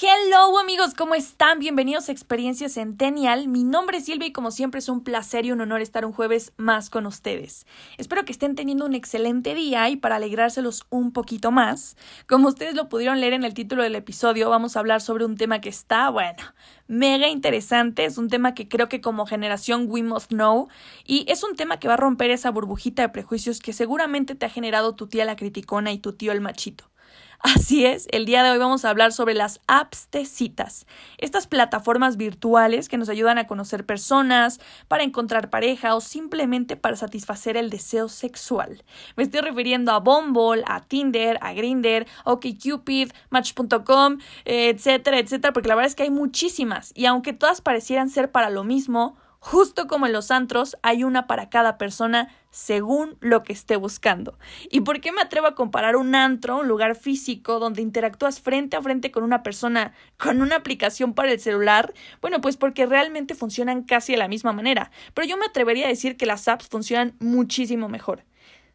Hello amigos, ¿cómo están? Bienvenidos a Experiencia Centennial. Mi nombre es Silvia y como siempre es un placer y un honor estar un jueves más con ustedes. Espero que estén teniendo un excelente día y para alegrárselos un poquito más, como ustedes lo pudieron leer en el título del episodio, vamos a hablar sobre un tema que está, bueno, mega interesante, es un tema que creo que como generación we must know y es un tema que va a romper esa burbujita de prejuicios que seguramente te ha generado tu tía la criticona y tu tío el machito. Así es, el día de hoy vamos a hablar sobre las apps citas, estas plataformas virtuales que nos ayudan a conocer personas, para encontrar pareja o simplemente para satisfacer el deseo sexual. Me estoy refiriendo a Bumble, a Tinder, a Grindr, OkCupid, Match.com, etcétera, etcétera, porque la verdad es que hay muchísimas y aunque todas parecieran ser para lo mismo, Justo como en los antros, hay una para cada persona según lo que esté buscando. ¿Y por qué me atrevo a comparar un antro, un lugar físico donde interactúas frente a frente con una persona con una aplicación para el celular? Bueno, pues porque realmente funcionan casi de la misma manera, pero yo me atrevería a decir que las apps funcionan muchísimo mejor.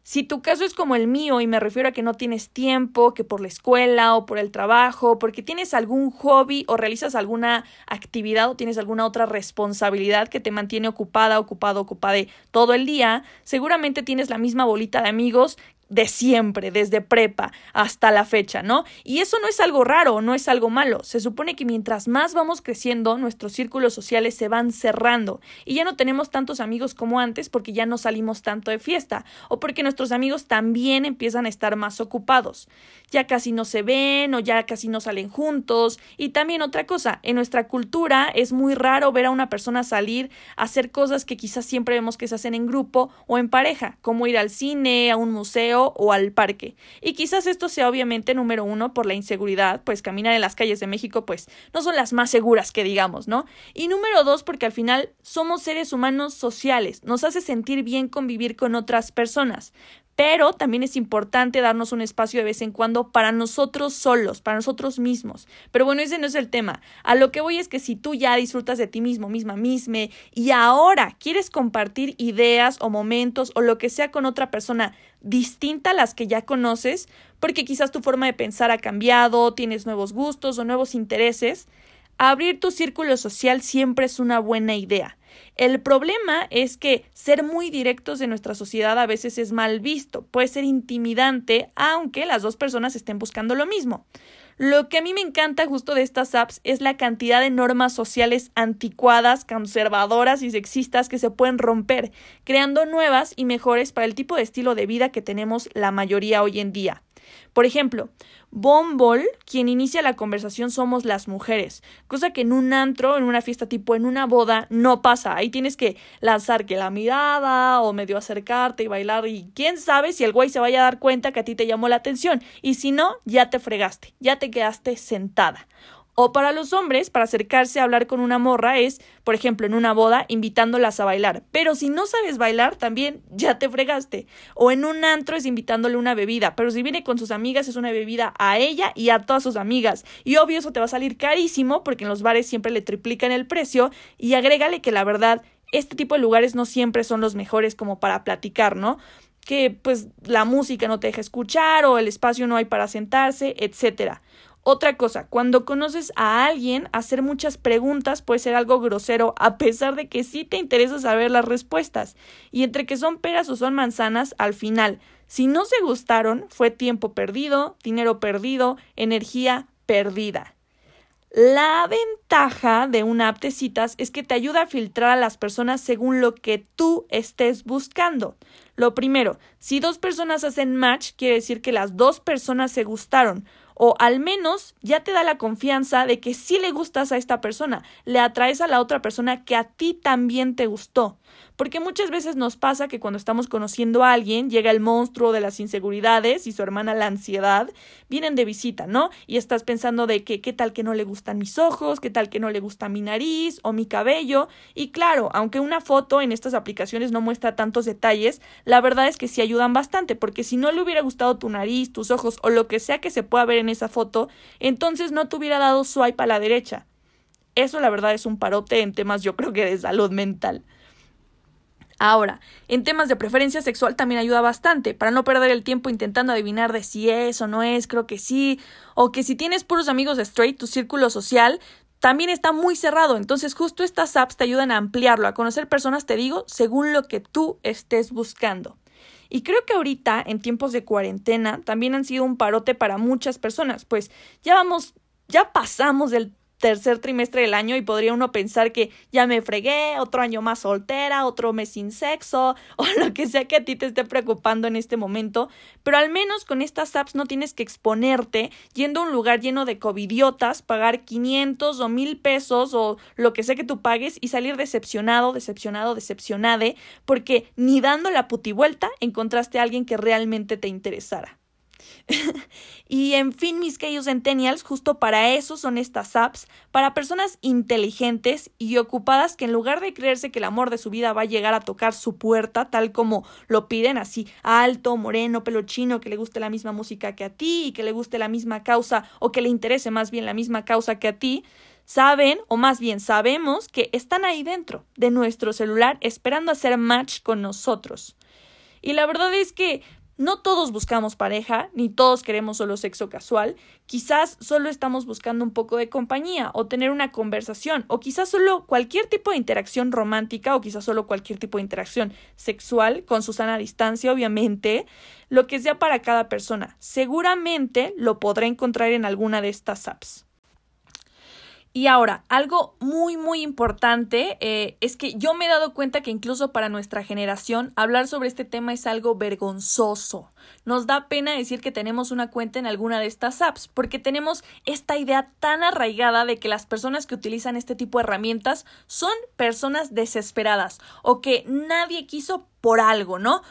Si tu caso es como el mío y me refiero a que no tienes tiempo, que por la escuela o por el trabajo, porque tienes algún hobby o realizas alguna actividad o tienes alguna otra responsabilidad que te mantiene ocupada, ocupado, ocupada todo el día, seguramente tienes la misma bolita de amigos de siempre, desde prepa hasta la fecha, ¿no? Y eso no es algo raro, no es algo malo. Se supone que mientras más vamos creciendo, nuestros círculos sociales se van cerrando y ya no tenemos tantos amigos como antes porque ya no salimos tanto de fiesta o porque nuestros amigos también empiezan a estar más ocupados. Ya casi no se ven o ya casi no salen juntos. Y también otra cosa, en nuestra cultura es muy raro ver a una persona salir a hacer cosas que quizás siempre vemos que se hacen en grupo o en pareja, como ir al cine, a un museo, o al parque. Y quizás esto sea obviamente número uno por la inseguridad, pues caminar en las calles de México pues no son las más seguras que digamos, ¿no? Y número dos porque al final somos seres humanos sociales, nos hace sentir bien convivir con otras personas pero también es importante darnos un espacio de vez en cuando para nosotros solos, para nosotros mismos. Pero bueno, ese no es el tema. A lo que voy es que si tú ya disfrutas de ti mismo, misma, misma, y ahora quieres compartir ideas o momentos o lo que sea con otra persona distinta a las que ya conoces, porque quizás tu forma de pensar ha cambiado, tienes nuevos gustos o nuevos intereses, abrir tu círculo social siempre es una buena idea. El problema es que ser muy directos en nuestra sociedad a veces es mal visto, puede ser intimidante, aunque las dos personas estén buscando lo mismo. Lo que a mí me encanta justo de estas apps es la cantidad de normas sociales anticuadas, conservadoras y sexistas que se pueden romper, creando nuevas y mejores para el tipo de estilo de vida que tenemos la mayoría hoy en día. Por ejemplo, Bombol, quien inicia la conversación somos las mujeres, cosa que en un antro, en una fiesta tipo, en una boda, no pasa. Ahí tienes que lanzar la mirada o medio acercarte y bailar y quién sabe si el güey se vaya a dar cuenta que a ti te llamó la atención y si no, ya te fregaste, ya te quedaste sentada. O para los hombres, para acercarse a hablar con una morra es, por ejemplo, en una boda, invitándolas a bailar. Pero si no sabes bailar, también ya te fregaste. O en un antro es invitándole una bebida. Pero si viene con sus amigas, es una bebida a ella y a todas sus amigas. Y obvio, eso te va a salir carísimo porque en los bares siempre le triplican el precio. Y agrégale que la verdad, este tipo de lugares no siempre son los mejores como para platicar, ¿no? que pues la música no te deja escuchar o el espacio no hay para sentarse, etcétera. Otra cosa, cuando conoces a alguien, hacer muchas preguntas puede ser algo grosero, a pesar de que sí te interesa saber las respuestas. Y entre que son peras o son manzanas, al final, si no se gustaron, fue tiempo perdido, dinero perdido, energía perdida. La ventaja de una app de citas es que te ayuda a filtrar a las personas según lo que tú estés buscando. Lo primero, si dos personas hacen match, quiere decir que las dos personas se gustaron o al menos ya te da la confianza de que sí le gustas a esta persona, le atraes a la otra persona que a ti también te gustó. Porque muchas veces nos pasa que cuando estamos conociendo a alguien llega el monstruo de las inseguridades y su hermana la ansiedad, vienen de visita, ¿no? Y estás pensando de que qué tal que no le gustan mis ojos, qué tal que no le gusta mi nariz o mi cabello, y claro, aunque una foto en estas aplicaciones no muestra tantos detalles, la verdad es que sí ayudan bastante, porque si no le hubiera gustado tu nariz, tus ojos o lo que sea que se pueda ver en esa foto, entonces no te hubiera dado swipe a la derecha. Eso la verdad es un parote en temas yo creo que de salud mental. Ahora, en temas de preferencia sexual también ayuda bastante, para no perder el tiempo intentando adivinar de si es o no es, creo que sí, o que si tienes puros amigos straight, tu círculo social también está muy cerrado, entonces justo estas apps te ayudan a ampliarlo, a conocer personas, te digo, según lo que tú estés buscando. Y creo que ahorita, en tiempos de cuarentena, también han sido un parote para muchas personas, pues ya vamos, ya pasamos del tercer trimestre del año y podría uno pensar que ya me fregué, otro año más soltera, otro mes sin sexo o lo que sea que a ti te esté preocupando en este momento, pero al menos con estas apps no tienes que exponerte yendo a un lugar lleno de covidiotas, pagar 500 o 1000 pesos o lo que sea que tú pagues y salir decepcionado, decepcionado, decepcionade porque ni dando la putivuelta encontraste a alguien que realmente te interesara. y en fin, mis queridos centennials, justo para eso son estas apps, para personas inteligentes y ocupadas que en lugar de creerse que el amor de su vida va a llegar a tocar su puerta, tal como lo piden, así alto, moreno, pelo chino, que le guste la misma música que a ti y que le guste la misma causa o que le interese más bien la misma causa que a ti, saben, o más bien sabemos, que están ahí dentro de nuestro celular esperando hacer match con nosotros. Y la verdad es que no todos buscamos pareja, ni todos queremos solo sexo casual, quizás solo estamos buscando un poco de compañía o tener una conversación, o quizás solo cualquier tipo de interacción romántica o quizás solo cualquier tipo de interacción sexual, con su sana distancia, obviamente, lo que sea para cada persona. Seguramente lo podrá encontrar en alguna de estas apps. Y ahora, algo muy, muy importante eh, es que yo me he dado cuenta que incluso para nuestra generación hablar sobre este tema es algo vergonzoso. Nos da pena decir que tenemos una cuenta en alguna de estas apps, porque tenemos esta idea tan arraigada de que las personas que utilizan este tipo de herramientas son personas desesperadas o que nadie quiso por algo, ¿no?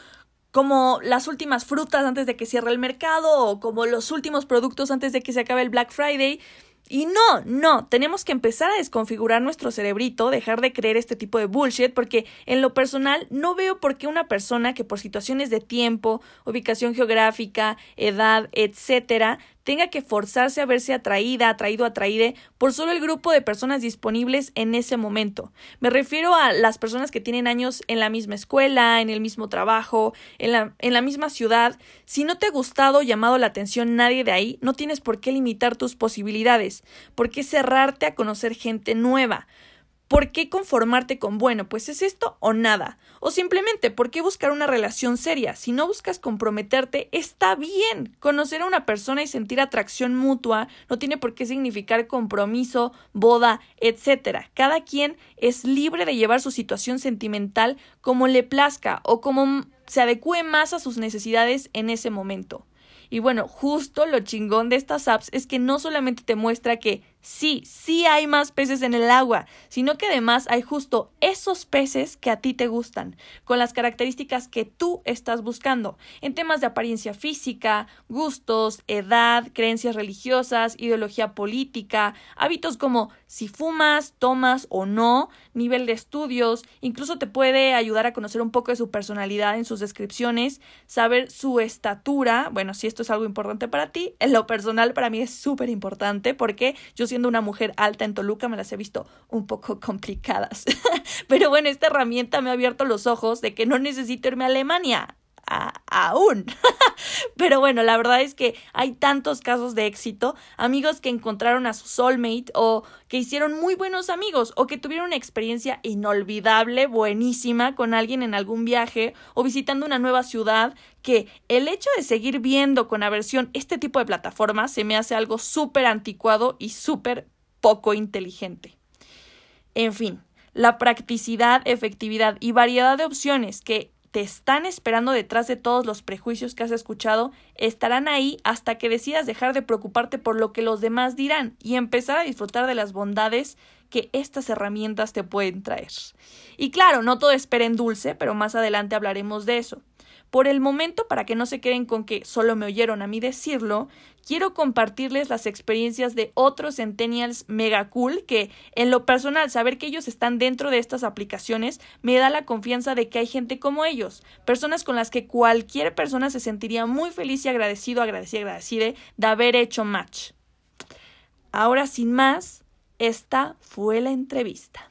como las últimas frutas antes de que cierre el mercado o como los últimos productos antes de que se acabe el Black Friday. Y no, no, tenemos que empezar a desconfigurar nuestro cerebrito, dejar de creer este tipo de bullshit, porque en lo personal no veo por qué una persona que por situaciones de tiempo, ubicación geográfica, edad, etcétera, tenga que forzarse a verse atraída, atraído, atraíde por solo el grupo de personas disponibles en ese momento. Me refiero a las personas que tienen años en la misma escuela, en el mismo trabajo, en la, en la misma ciudad. Si no te ha gustado o llamado la atención nadie de ahí, no tienes por qué limitar tus posibilidades, por qué cerrarte a conocer gente nueva. ¿Por qué conformarte con bueno, pues es esto o nada? O simplemente, ¿por qué buscar una relación seria? Si no buscas comprometerte, está bien. Conocer a una persona y sentir atracción mutua no tiene por qué significar compromiso, boda, etc. Cada quien es libre de llevar su situación sentimental como le plazca o como se adecue más a sus necesidades en ese momento. Y bueno, justo lo chingón de estas apps es que no solamente te muestra que sí, sí hay más peces en el agua, sino que además hay justo esos peces que a ti te gustan, con las características que tú estás buscando, en temas de apariencia física, gustos, edad, creencias religiosas, ideología política, hábitos como si fumas, tomas o no, nivel de estudios, incluso te puede ayudar a conocer un poco de su personalidad en sus descripciones, saber su estatura, bueno, si esto es algo importante para ti, en lo personal para mí es súper importante porque yo siendo una mujer alta en Toluca me las he visto un poco complicadas. Pero bueno, esta herramienta me ha abierto los ojos de que no necesito irme a Alemania aún. Pero bueno, la verdad es que hay tantos casos de éxito, amigos que encontraron a su soulmate o que hicieron muy buenos amigos o que tuvieron una experiencia inolvidable, buenísima con alguien en algún viaje o visitando una nueva ciudad, que el hecho de seguir viendo con aversión este tipo de plataformas se me hace algo súper anticuado y súper poco inteligente. En fin, la practicidad, efectividad y variedad de opciones que te están esperando detrás de todos los prejuicios que has escuchado, estarán ahí hasta que decidas dejar de preocuparte por lo que los demás dirán y empezar a disfrutar de las bondades que estas herramientas te pueden traer. Y claro, no todo espera en dulce, pero más adelante hablaremos de eso. Por el momento, para que no se queden con que solo me oyeron a mí decirlo, quiero compartirles las experiencias de otros centennials mega cool que, en lo personal, saber que ellos están dentro de estas aplicaciones me da la confianza de que hay gente como ellos, personas con las que cualquier persona se sentiría muy feliz y agradecido, agradecida, agradecida de haber hecho match. Ahora, sin más, esta fue la entrevista.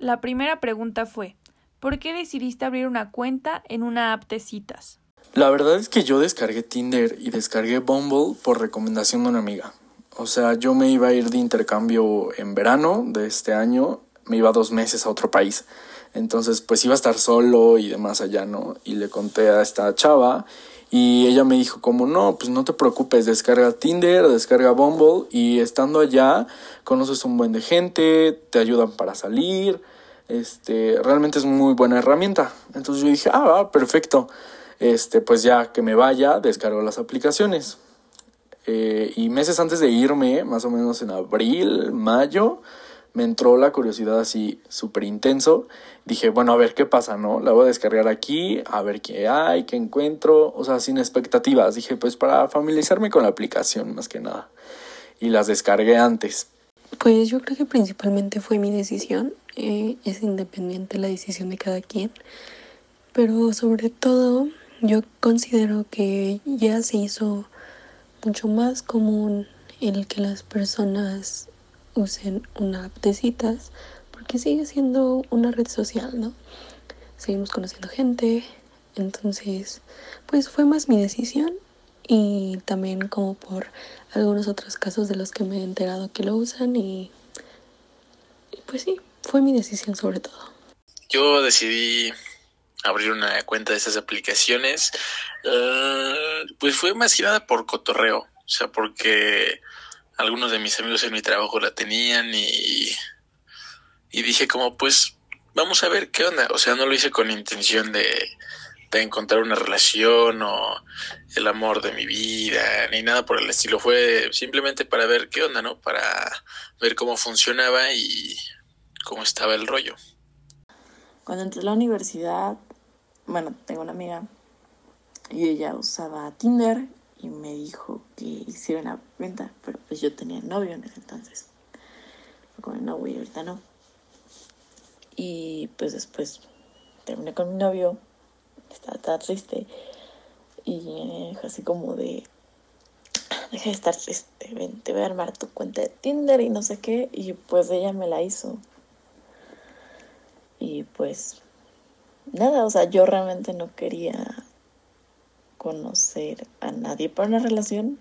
La primera pregunta fue, ¿por qué decidiste abrir una cuenta en una app de citas? La verdad es que yo descargué Tinder y descargué Bumble por recomendación de una amiga. O sea, yo me iba a ir de intercambio en verano de este año, me iba dos meses a otro país. Entonces, pues iba a estar solo y demás allá, ¿no? Y le conté a esta chava y ella me dijo como, no, pues no te preocupes, descarga Tinder, descarga Bumble y estando allá conoces un buen de gente, te ayudan para salir, este, realmente es muy buena herramienta. Entonces yo dije, ah, perfecto, este, pues ya que me vaya, descargo las aplicaciones. Eh, y meses antes de irme, más o menos en abril, mayo, me entró la curiosidad así súper intenso. Dije, bueno, a ver qué pasa, ¿no? La voy a descargar aquí, a ver qué hay, qué encuentro, o sea, sin expectativas. Dije, pues para familiarizarme con la aplicación más que nada. Y las descargué antes. Pues yo creo que principalmente fue mi decisión. Eh, es independiente la decisión de cada quien. Pero sobre todo, yo considero que ya se hizo mucho más común el que las personas usen una app de citas porque sigue siendo una red social, ¿no? Seguimos conociendo gente, entonces pues fue más mi decisión y también como por algunos otros casos de los que me he enterado que lo usan y, pues sí, fue mi decisión sobre todo. Yo decidí abrir una cuenta de estas aplicaciones, eh, pues fue más que nada por cotorreo, o sea, porque algunos de mis amigos en mi trabajo la tenían y, y dije como pues vamos a ver qué onda. O sea, no lo hice con intención de, de encontrar una relación o el amor de mi vida, ni nada por el estilo. Fue simplemente para ver qué onda, ¿no? Para ver cómo funcionaba y cómo estaba el rollo. Cuando entré a la universidad, bueno, tengo una amiga y ella usaba Tinder y me dijo que hiciera una cuenta, pero pues yo tenía novio en ese entonces. Fue con el novio y ahorita no. Y pues después terminé con mi novio, estaba tan triste y me dijo así como de, deja de estar triste, ven, te voy a armar tu cuenta de Tinder y no sé qué. Y pues ella me la hizo. Y pues nada, o sea, yo realmente no quería conocer a nadie para una relación,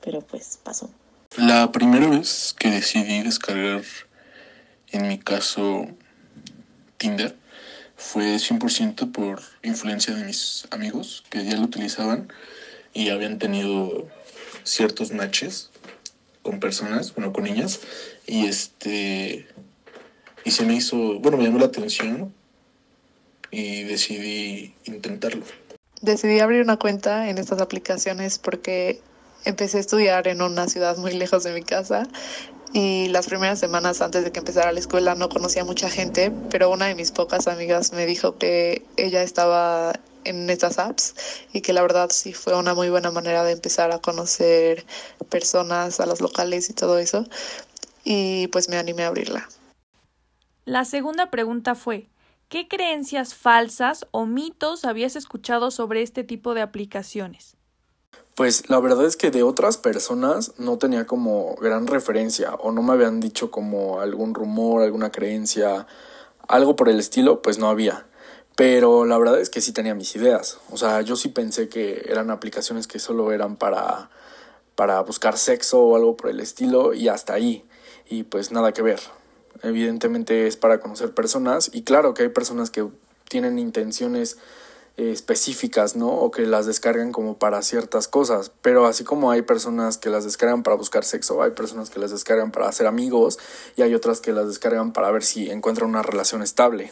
pero pues pasó. La primera vez que decidí descargar, en mi caso, Tinder, fue 100% por influencia de mis amigos que ya lo utilizaban y habían tenido ciertos matches con personas, bueno, con niñas, y este, y se me hizo, bueno, me llamó la atención y decidí intentarlo. Decidí abrir una cuenta en estas aplicaciones porque empecé a estudiar en una ciudad muy lejos de mi casa y las primeras semanas antes de que empezara la escuela no conocía mucha gente, pero una de mis pocas amigas me dijo que ella estaba en estas apps y que la verdad sí fue una muy buena manera de empezar a conocer personas, a los locales y todo eso. Y pues me animé a abrirla. La segunda pregunta fue, ¿Qué creencias falsas o mitos habías escuchado sobre este tipo de aplicaciones? Pues la verdad es que de otras personas no tenía como gran referencia o no me habían dicho como algún rumor, alguna creencia, algo por el estilo, pues no había. Pero la verdad es que sí tenía mis ideas. O sea, yo sí pensé que eran aplicaciones que solo eran para, para buscar sexo o algo por el estilo y hasta ahí. Y pues nada que ver evidentemente es para conocer personas y claro que hay personas que tienen intenciones específicas, ¿no? O que las descargan como para ciertas cosas. Pero así como hay personas que las descargan para buscar sexo, hay personas que las descargan para hacer amigos y hay otras que las descargan para ver si encuentran una relación estable.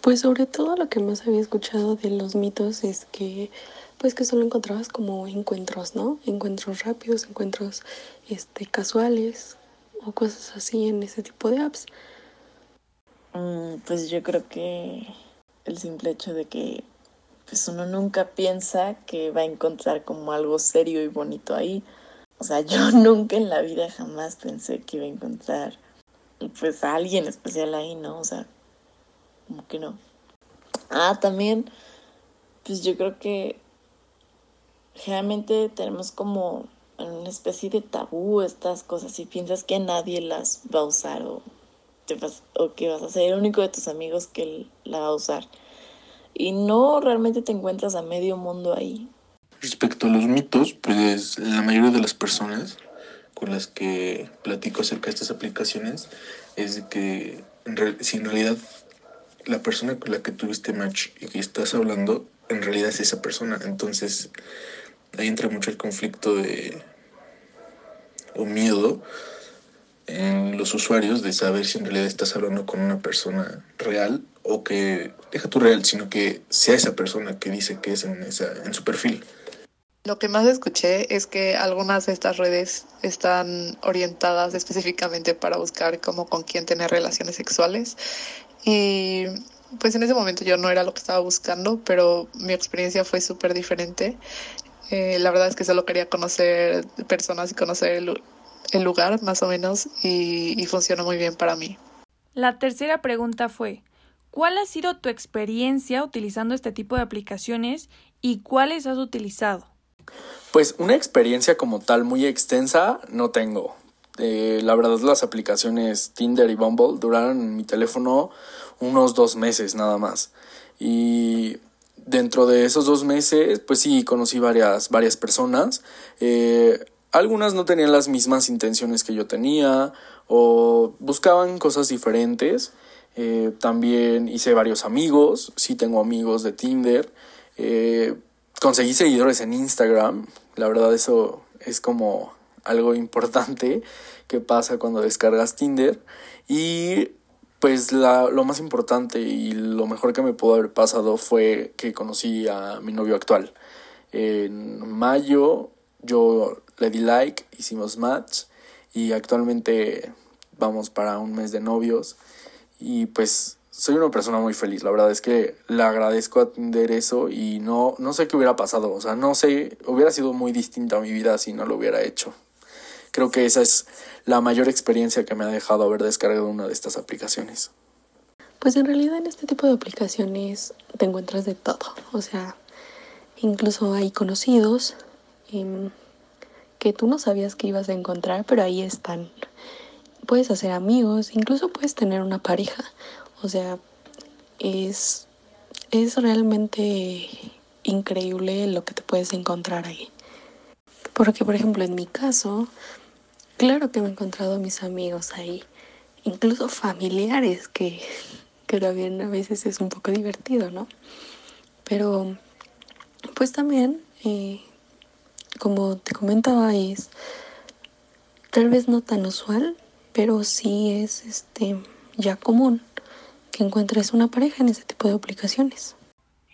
Pues sobre todo lo que más había escuchado de los mitos es que pues que solo encontrabas como encuentros, ¿no? Encuentros rápidos, encuentros este casuales cosas así en ese tipo de apps. Mm, pues yo creo que el simple hecho de que pues uno nunca piensa que va a encontrar como algo serio y bonito ahí. O sea, yo nunca en la vida jamás pensé que iba a encontrar pues a alguien especial ahí, ¿no? O sea, como que no. Ah, también, pues yo creo que generalmente tenemos como una especie de tabú estas cosas y piensas que nadie las va a usar o, te vas, o que vas a ser el único de tus amigos que la va a usar. Y no realmente te encuentras a medio mundo ahí. Respecto a los mitos, pues la mayoría de las personas con las que platico acerca de estas aplicaciones es de que si en realidad la persona con la que tuviste match y que estás hablando en realidad es esa persona. Entonces ahí entra mucho el conflicto de o miedo en los usuarios de saber si en realidad estás hablando con una persona real o que deja tu real, sino que sea esa persona que dice que es en, esa, en su perfil. Lo que más escuché es que algunas de estas redes están orientadas específicamente para buscar como con quién tener relaciones sexuales y pues en ese momento yo no era lo que estaba buscando, pero mi experiencia fue súper diferente. Eh, la verdad es que solo quería conocer personas y conocer el, el lugar más o menos y, y funcionó muy bien para mí. La tercera pregunta fue, ¿cuál ha sido tu experiencia utilizando este tipo de aplicaciones y cuáles has utilizado? Pues una experiencia como tal muy extensa no tengo. Eh, la verdad las aplicaciones Tinder y Bumble duraron en mi teléfono unos dos meses nada más. Y dentro de esos dos meses, pues sí, conocí varias, varias personas. Eh, algunas no tenían las mismas intenciones que yo tenía o buscaban cosas diferentes. Eh, también hice varios amigos, sí tengo amigos de Tinder. Eh, conseguí seguidores en Instagram, la verdad eso es como algo importante que pasa cuando descargas Tinder. Y pues la, lo más importante y lo mejor que me pudo haber pasado fue que conocí a mi novio actual. En mayo yo le di like, hicimos match y actualmente vamos para un mes de novios y pues soy una persona muy feliz, la verdad es que le agradezco atender eso y no, no sé qué hubiera pasado, o sea, no sé, hubiera sido muy distinta mi vida si no lo hubiera hecho. Creo que esa es la mayor experiencia que me ha dejado haber descargado una de estas aplicaciones. Pues en realidad en este tipo de aplicaciones te encuentras de todo, o sea, incluso hay conocidos em, que tú no sabías que ibas a encontrar, pero ahí están. Puedes hacer amigos, incluso puedes tener una pareja, o sea, es, es realmente increíble lo que te puedes encontrar ahí. Porque, por ejemplo, en mi caso, claro que me he encontrado a mis amigos ahí, incluso familiares, que, que también a veces es un poco divertido, ¿no? Pero, pues también, eh, como te comentaba, es tal vez no tan usual, pero sí es este ya común que encuentres una pareja en ese tipo de aplicaciones.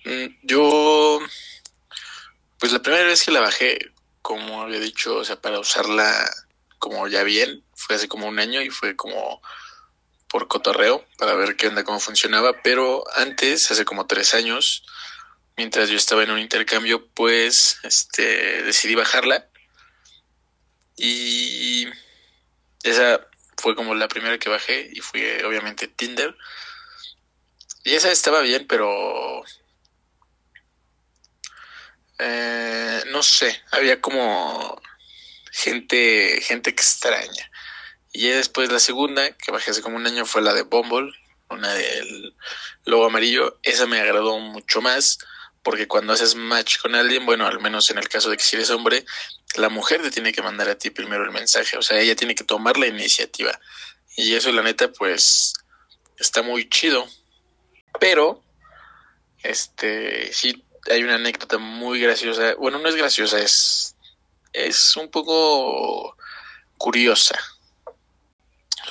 Mm, yo, pues la primera vez que la bajé, como había dicho, o sea, para usarla como ya bien, fue hace como un año y fue como por cotorreo para ver qué onda, cómo funcionaba, pero antes, hace como tres años, mientras yo estaba en un intercambio, pues este decidí bajarla y esa fue como la primera que bajé y fue obviamente Tinder. Y esa estaba bien, pero eh, no sé, había como gente, gente extraña. Y después la segunda, que bajé hace como un año, fue la de Bumble, una del logo amarillo. Esa me agradó mucho más, porque cuando haces match con alguien, bueno, al menos en el caso de que si eres hombre, la mujer te tiene que mandar a ti primero el mensaje, o sea, ella tiene que tomar la iniciativa. Y eso, la neta, pues, está muy chido. Pero, este, sí hay una anécdota muy graciosa. Bueno, no es graciosa, es, es un poco curiosa.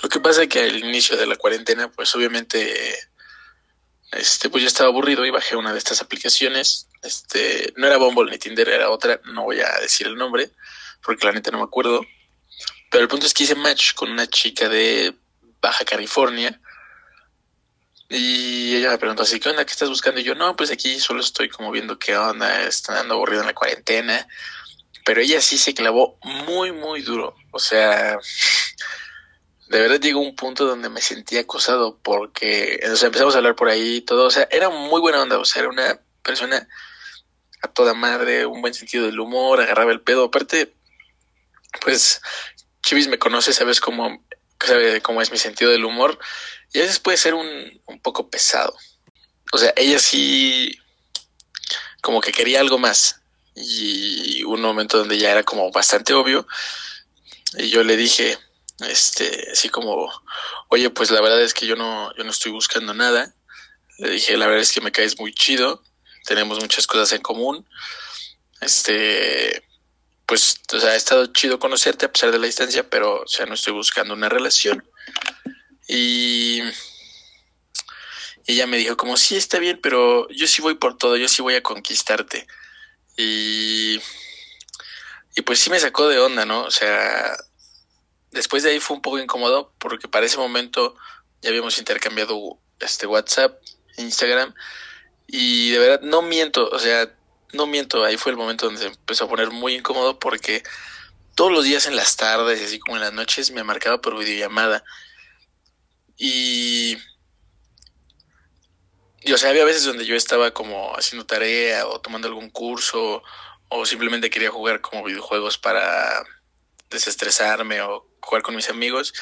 Lo que pasa es que al inicio de la cuarentena, pues obviamente, este, pues yo estaba aburrido y bajé una de estas aplicaciones. Este, no era Bumble ni Tinder, era otra, no voy a decir el nombre, porque la neta no me acuerdo. Pero el punto es que hice match con una chica de Baja California. Y ella me preguntó así, ¿qué onda? ¿Qué estás buscando? Y yo, no, pues aquí solo estoy como viendo qué onda, está dando aburrido en la cuarentena. Pero ella sí se clavó muy, muy duro. O sea, de verdad llegó un punto donde me sentí acosado porque, o sea, empezamos a hablar por ahí todo. O sea, era muy buena onda. O sea, era una persona a toda madre, un buen sentido del humor, agarraba el pedo. Aparte, pues, Chivis me conoce, sabes cómo, sabe cómo es mi sentido del humor. Y a veces puede ser un, un poco pesado. O sea, ella sí como que quería algo más. Y un momento donde ya era como bastante obvio. Y yo le dije, este, así como, oye, pues la verdad es que yo no, yo no estoy buscando nada. Le dije, la verdad es que me caes muy chido. Tenemos muchas cosas en común. Este, pues, o sea, ha estado chido conocerte a pesar de la distancia, pero, o sea, no estoy buscando una relación. Y ella me dijo como, sí, está bien, pero yo sí voy por todo, yo sí voy a conquistarte. Y, y pues sí me sacó de onda, ¿no? O sea, después de ahí fue un poco incómodo porque para ese momento ya habíamos intercambiado este WhatsApp, Instagram y de verdad no miento, o sea, no miento, ahí fue el momento donde se empezó a poner muy incómodo porque todos los días en las tardes, así como en las noches, me marcaba por videollamada. Y, y o sea, había veces donde yo estaba como haciendo tarea o tomando algún curso o simplemente quería jugar como videojuegos para desestresarme o jugar con mis amigos,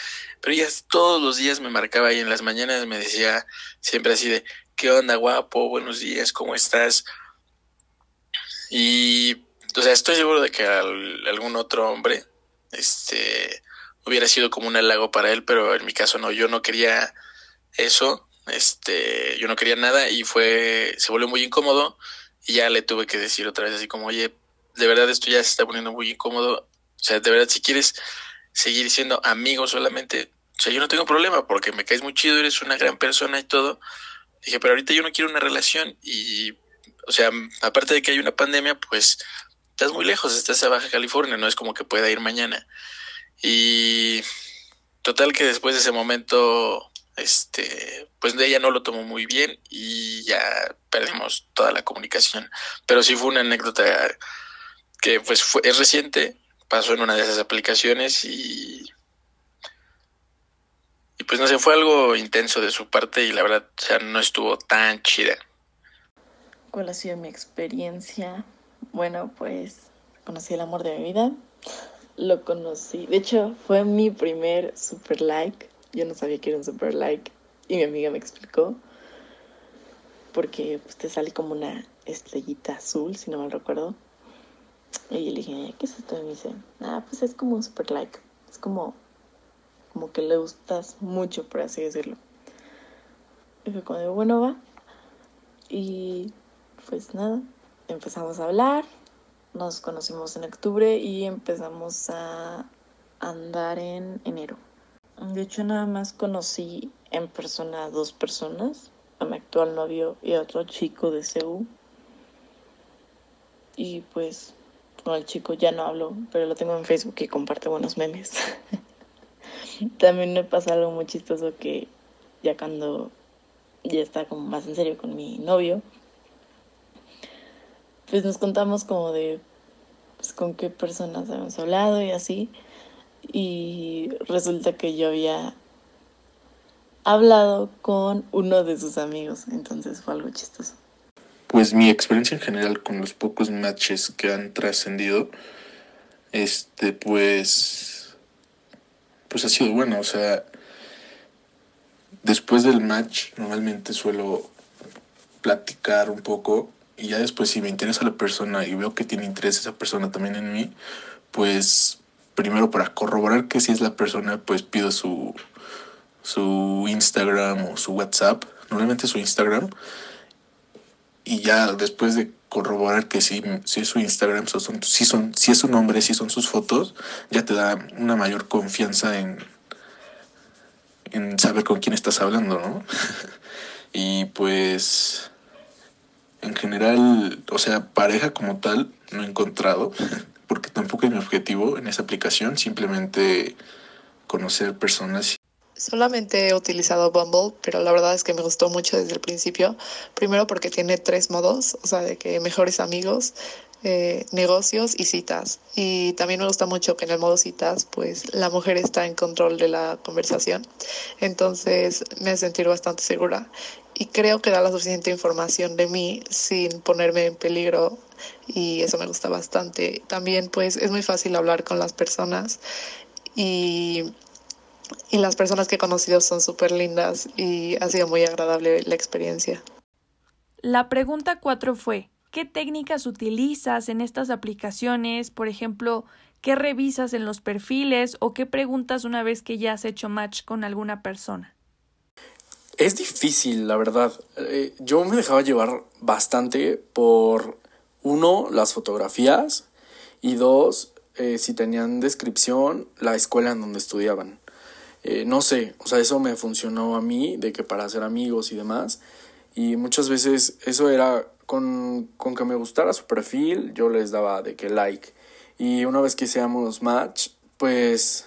pero ella todos los días me marcaba ahí en las mañanas, me decía siempre así de, ¿qué onda guapo? Buenos días, ¿cómo estás? Y, o sea, estoy seguro de que algún otro hombre, este, hubiera sido como un halago para él, pero en mi caso no, yo no quería eso, este, yo no quería nada y fue, se volvió muy incómodo y ya le tuve que decir otra vez así como, oye, de verdad esto ya se está poniendo muy incómodo, o sea, de verdad si quieres seguir siendo amigos solamente, o sea, yo no tengo problema porque me caes muy chido, eres una gran persona y todo. Dije, pero ahorita yo no quiero una relación y, o sea, aparte de que hay una pandemia, pues estás muy lejos, estás a Baja California, no es como que pueda ir mañana. Y total que después de ese momento, este, pues ella no lo tomó muy bien y ya perdimos toda la comunicación. Pero sí fue una anécdota que pues fue, es reciente, pasó en una de esas aplicaciones y y pues no sé, fue algo intenso de su parte y la verdad, no estuvo tan chida. ¿Cuál ha sido mi experiencia? Bueno, pues conocí el amor de mi vida. Lo conocí. De hecho, fue mi primer super like. Yo no sabía que era un super like. Y mi amiga me explicó. Porque pues, te sale como una estrellita azul, si no mal recuerdo. Y yo le dije, ¿qué es esto? Y me dice, ah, pues es como un super like. Es como, como que le gustas mucho, por así decirlo. Y fue como bueno, va. Y pues nada, empezamos a hablar. Nos conocimos en octubre y empezamos a andar en enero. De hecho, nada más conocí en persona a dos personas, a mi actual novio y a otro chico de CEU. Y pues con el chico ya no hablo, pero lo tengo en Facebook y comparte buenos memes. También me pasa algo muy chistoso que ya cuando ya está como más en serio con mi novio, pues nos contamos como de pues, con qué personas habíamos hablado y así. Y resulta que yo había hablado con uno de sus amigos, entonces fue algo chistoso. Pues mi experiencia en general con los pocos matches que han trascendido, este, pues, pues ha sido bueno. O sea, después del match normalmente suelo platicar un poco y ya después si me interesa la persona y veo que tiene interés esa persona también en mí, pues primero para corroborar que si es la persona, pues pido su, su Instagram o su WhatsApp, normalmente su Instagram y ya después de corroborar que si, si es su Instagram, son, si, son, si es su nombre, si son sus fotos, ya te da una mayor confianza en, en saber con quién estás hablando, ¿no? y pues en general, o sea, pareja como tal, no he encontrado, porque tampoco es mi objetivo en esa aplicación, simplemente conocer personas Solamente he utilizado Bumble, pero la verdad es que me gustó mucho desde el principio. Primero porque tiene tres modos, o sea, de que mejores amigos, eh, negocios y citas. Y también me gusta mucho que en el modo citas, pues la mujer está en control de la conversación. Entonces me he sentido bastante segura y creo que da la suficiente información de mí sin ponerme en peligro y eso me gusta bastante. También pues es muy fácil hablar con las personas y y las personas que he conocido son súper lindas y ha sido muy agradable la experiencia. La pregunta cuatro fue, ¿qué técnicas utilizas en estas aplicaciones? Por ejemplo, ¿qué revisas en los perfiles o qué preguntas una vez que ya has hecho match con alguna persona? Es difícil, la verdad. Eh, yo me dejaba llevar bastante por, uno, las fotografías y dos, eh, si tenían descripción, la escuela en donde estudiaban. Eh, no sé, o sea, eso me funcionó a mí, de que para hacer amigos y demás. Y muchas veces eso era con, con que me gustara su perfil, yo les daba de que like. Y una vez que hiciéramos match, pues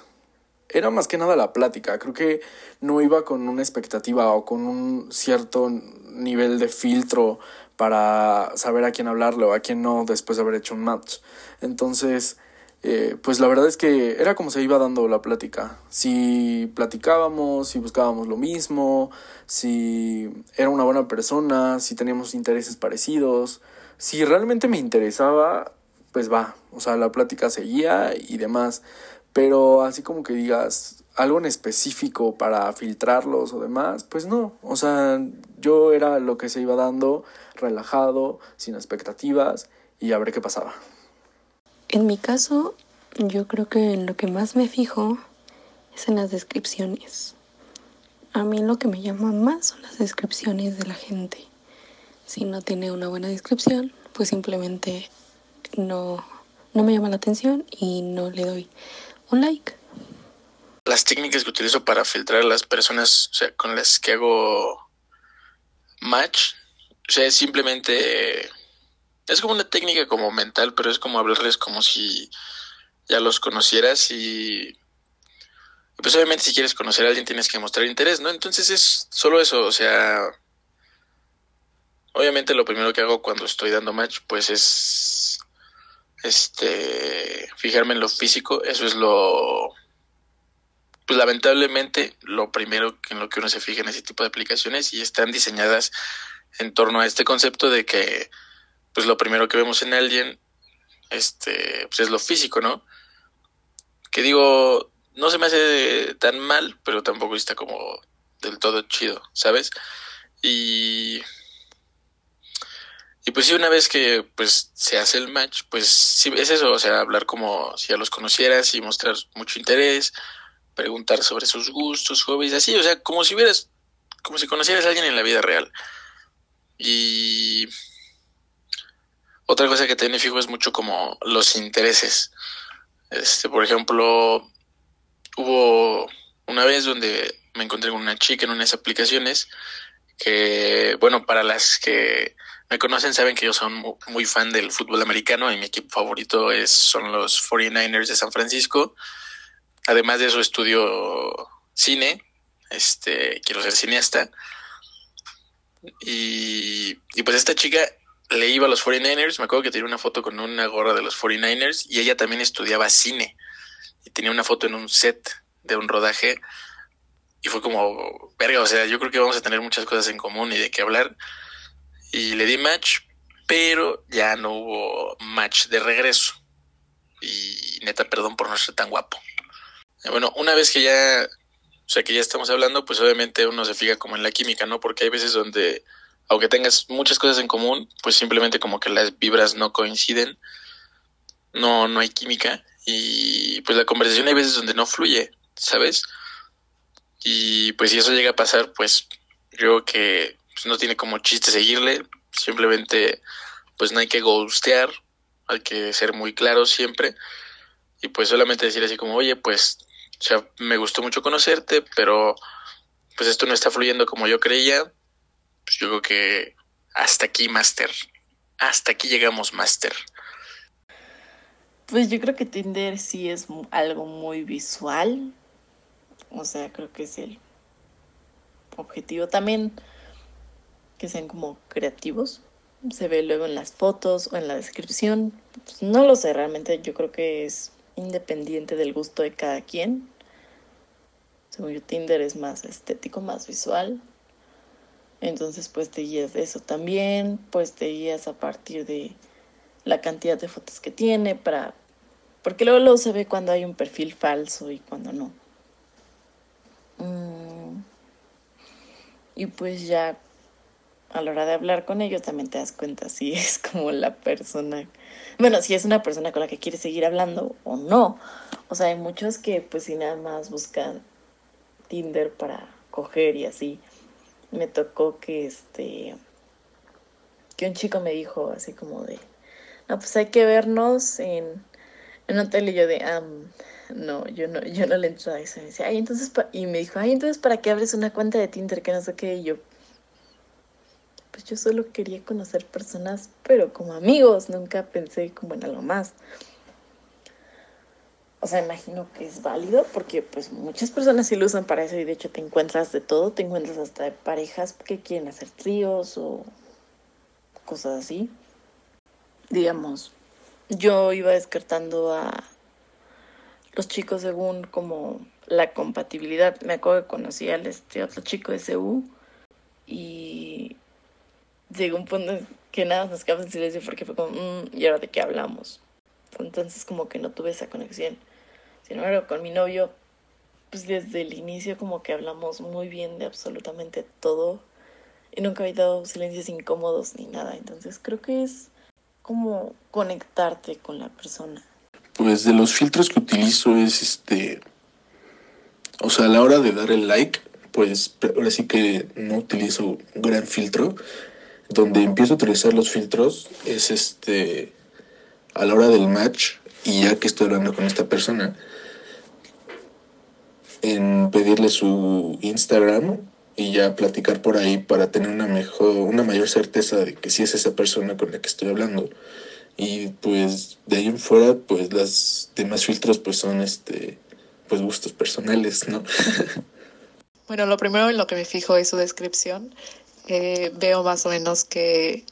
era más que nada la plática. Creo que no iba con una expectativa o con un cierto nivel de filtro para saber a quién hablarle o a quién no después de haber hecho un match. Entonces, eh, pues la verdad es que era como se iba dando la plática. Si platicábamos, si buscábamos lo mismo, si era una buena persona, si teníamos intereses parecidos, si realmente me interesaba, pues va, o sea, la plática seguía y demás. Pero así como que digas algo en específico para filtrarlos o demás, pues no. O sea, yo era lo que se iba dando, relajado, sin expectativas y a ver qué pasaba. En mi caso, yo creo que en lo que más me fijo es en las descripciones. A mí lo que me llama más son las descripciones de la gente. Si no tiene una buena descripción, pues simplemente no, no me llama la atención y no le doy un like. Las técnicas que utilizo para filtrar a las personas o sea, con las que hago match, o sea, es simplemente es como una técnica como mental, pero es como hablarles como si ya los conocieras y pues obviamente si quieres conocer a alguien tienes que mostrar interés, ¿no? Entonces es solo eso, o sea, obviamente lo primero que hago cuando estoy dando match pues es este fijarme en lo físico, eso es lo pues lamentablemente lo primero en lo que uno se fija en ese tipo de aplicaciones y están diseñadas en torno a este concepto de que pues lo primero que vemos en alguien este pues es lo físico, ¿no? Que digo, no se me hace tan mal, pero tampoco está como del todo chido, ¿sabes? Y y pues sí, una vez que pues se hace el match, pues sí, es eso, o sea, hablar como si ya los conocieras y mostrar mucho interés, preguntar sobre sus gustos, hobbies, así, o sea, como si hubieras, como si conocieras a alguien en la vida real. Y otra cosa que también fijo es mucho como los intereses. Este, por ejemplo, hubo una vez donde me encontré con una chica en unas aplicaciones que, bueno, para las que me conocen saben que yo soy muy fan del fútbol americano y mi equipo favorito es, son los 49ers de San Francisco. Además de eso estudio cine, este, quiero ser cineasta. Y, y pues esta chica le iba a los 49ers, me acuerdo que tenía una foto con una gorra de los 49ers y ella también estudiaba cine y tenía una foto en un set de un rodaje y fue como, verga, o sea, yo creo que vamos a tener muchas cosas en común y de qué hablar y le di match, pero ya no hubo match de regreso y neta, perdón por no ser tan guapo. Bueno, una vez que ya, o sea, que ya estamos hablando, pues obviamente uno se fija como en la química, ¿no? Porque hay veces donde aunque tengas muchas cosas en común, pues simplemente como que las vibras no coinciden, no, no hay química y pues la conversación hay veces donde no fluye, ¿sabes? Y pues si eso llega a pasar, pues yo creo que pues, no tiene como chiste seguirle, simplemente pues no hay que ghostear, hay que ser muy claro siempre y pues solamente decir así como, oye, pues, o me gustó mucho conocerte, pero pues esto no está fluyendo como yo creía, pues yo creo que hasta aquí, Master, hasta aquí llegamos, Master. Pues yo creo que Tinder sí es algo muy visual, o sea, creo que es el objetivo también que sean como creativos. Se ve luego en las fotos o en la descripción. Pues no lo sé, realmente yo creo que es independiente del gusto de cada quien. Según yo, Tinder es más estético, más visual. Entonces, pues te guías de eso también. Pues te guías a partir de la cantidad de fotos que tiene para... Porque luego, luego se ve cuando hay un perfil falso y cuando no. Mm. Y pues ya a la hora de hablar con ellos también te das cuenta si es como la persona, bueno, si es una persona con la que quieres seguir hablando o no. O sea, hay muchos que pues si nada más buscan Tinder para coger y así. Me tocó que este que un chico me dijo así como de, no, pues hay que vernos en, en un hotel y yo de, no, yo no, yo no le entro a eso. Y me, entonces, y me dijo, ay, entonces, ¿para qué abres una cuenta de Tinder que no sé qué? Y yo, pues yo solo quería conocer personas, pero como amigos, nunca pensé como en algo más. O sea, imagino que es válido porque pues muchas personas sí lo usan para eso y de hecho te encuentras de todo, te encuentras hasta de parejas que quieren hacer tríos o cosas así. Digamos, yo iba descartando a los chicos según como la compatibilidad. Me acuerdo que conocí al este otro chico de CU y llegó un punto que nada nos quedamos en silencio porque fue como, mm, ¿y ahora de qué hablamos? Entonces como que no tuve esa conexión. Sin embargo, con mi novio, pues desde el inicio como que hablamos muy bien de absolutamente todo y nunca había dado silencios incómodos ni nada. Entonces creo que es como conectarte con la persona. Pues de los filtros que utilizo es este, o sea, a la hora de dar el like, pues ahora sí que no utilizo un gran filtro donde empiezo a utilizar los filtros es este a la hora del match y ya que estoy hablando con esta persona en pedirle su Instagram y ya platicar por ahí para tener una mejor una mayor certeza de que sí es esa persona con la que estoy hablando. Y pues de ahí en fuera pues las demás filtros pues son este pues gustos personales no bueno lo primero en lo que me fijo es su descripción. Eh, veo más o menos que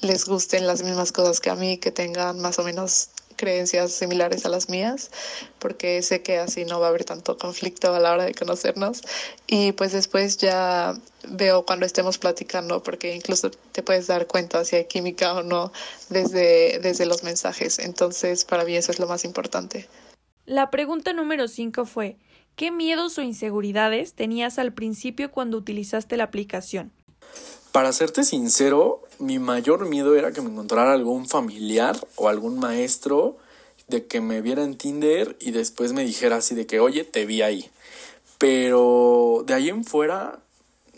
les gusten las mismas cosas que a mí, que tengan más o menos creencias similares a las mías, porque sé que así no va a haber tanto conflicto a la hora de conocernos. Y pues después ya veo cuando estemos platicando, porque incluso te puedes dar cuenta si hay química o no desde, desde los mensajes. Entonces, para mí eso es lo más importante. La pregunta número 5 fue, ¿qué miedos o inseguridades tenías al principio cuando utilizaste la aplicación? Para serte sincero, mi mayor miedo era que me encontrara algún familiar o algún maestro de que me viera en Tinder y después me dijera así de que, oye, te vi ahí. Pero de ahí en fuera,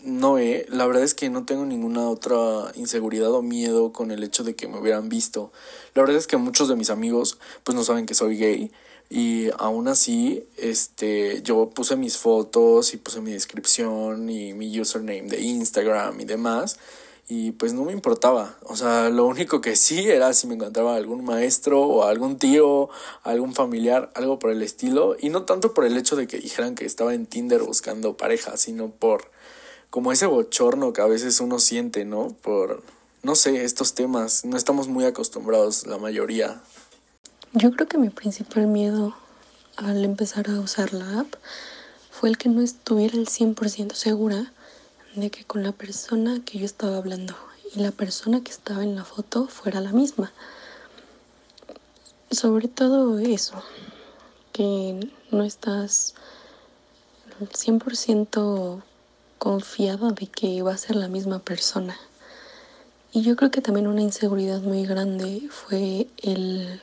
no, eh. La verdad es que no tengo ninguna otra inseguridad o miedo con el hecho de que me hubieran visto. La verdad es que muchos de mis amigos, pues no saben que soy gay. Y aún así, este, yo puse mis fotos y puse mi descripción y mi username de Instagram y demás. Y pues no me importaba. O sea, lo único que sí era si me encontraba algún maestro o algún tío, algún familiar, algo por el estilo. Y no tanto por el hecho de que dijeran que estaba en Tinder buscando pareja, sino por como ese bochorno que a veces uno siente, ¿no? Por, no sé, estos temas. No estamos muy acostumbrados, la mayoría, yo creo que mi principal miedo al empezar a usar la app fue el que no estuviera el 100% segura de que con la persona que yo estaba hablando y la persona que estaba en la foto fuera la misma. Sobre todo eso, que no estás 100% confiado de que va a ser la misma persona. Y yo creo que también una inseguridad muy grande fue el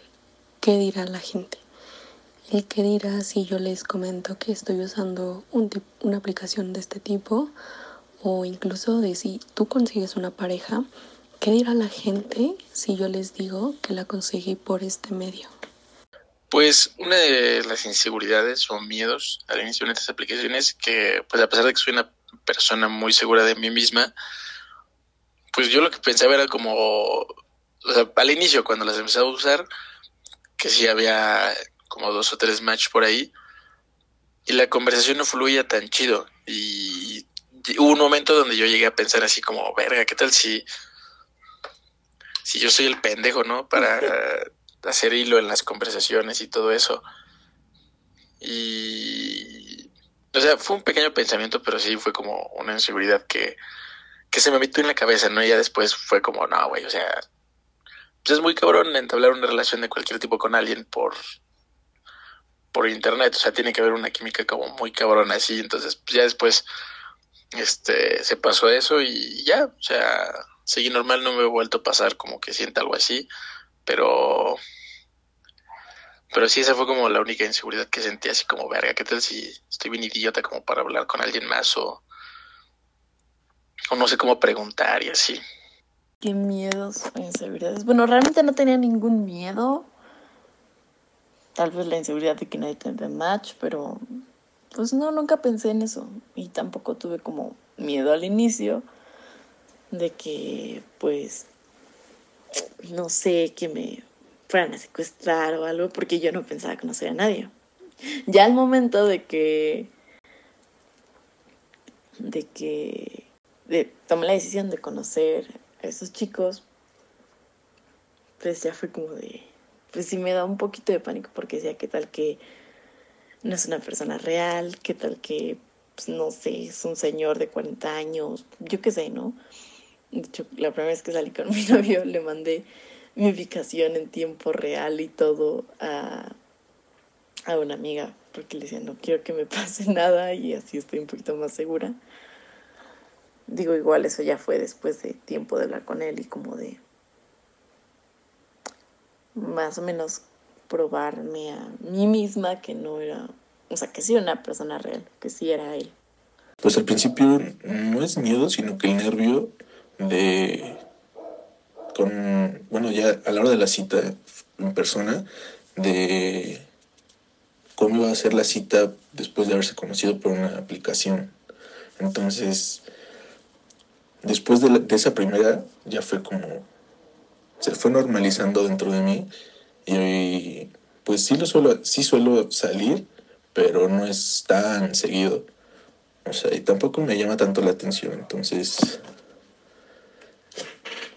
qué dirá la gente. El qué dirá si yo les comento que estoy usando un una aplicación de este tipo o incluso de si tú consigues una pareja, ¿qué dirá la gente si yo les digo que la conseguí por este medio? Pues una de las inseguridades o miedos al inicio de estas aplicaciones que, pues a pesar de que soy una persona muy segura de mí misma, pues yo lo que pensaba era como, o sea, al inicio cuando las empecé a usar, que sí había como dos o tres matches por ahí, y la conversación no fluía tan chido. Y, hubo un momento donde yo llegué a pensar así como, verga, ¿qué tal si, si yo soy el pendejo, ¿no? Para hacer hilo en las conversaciones y todo eso. Y, o sea, fue un pequeño pensamiento, pero sí fue como una inseguridad que que se me metió en la cabeza, ¿no? Y ya después fue como, no, güey, o sea, pues es muy cabrón entablar una relación de cualquier tipo con alguien por por internet, o sea, tiene que haber una química como muy cabrón así, entonces ya después este se pasó eso y ya, o sea, seguí normal, no me he vuelto a pasar como que sienta algo así, pero pero sí esa fue como la única inseguridad que sentí así como verga, ¿qué tal si estoy bien idiota como para hablar con alguien más o o no sé cómo preguntar y así. Qué miedos o inseguridades. Bueno, realmente no tenía ningún miedo. Tal vez la inseguridad de que nadie tendría match, pero pues no, nunca pensé en eso. Y tampoco tuve como miedo al inicio de que, pues, no sé, que me fueran a secuestrar o algo, porque yo no pensaba conocer a nadie. Ya al momento de que, de que de, tomé la decisión de conocer esos chicos, pues ya fue como de, pues sí me da un poquito de pánico porque decía, ¿qué tal que no es una persona real? ¿Qué tal que, pues no sé, es un señor de 40 años? Yo qué sé, ¿no? De hecho, la primera vez que salí con mi novio le mandé mi ubicación en tiempo real y todo a, a una amiga porque le decía, no quiero que me pase nada y así estoy un poquito más segura. Digo, igual eso ya fue después de tiempo de hablar con él y como de más o menos probarme a mí misma que no era, o sea, que sí era una persona real, que sí era él. Pues al principio no es miedo, sino que el nervio de con bueno ya a la hora de la cita en persona de cómo iba a ser la cita después de haberse conocido por una aplicación entonces después de, de, esa primera ya fue como se fue normalizando dentro de mí y pues sí lo suelo sí suelo salir pero no es tan seguido. O sea y tampoco me llama tanto la atención. Entonces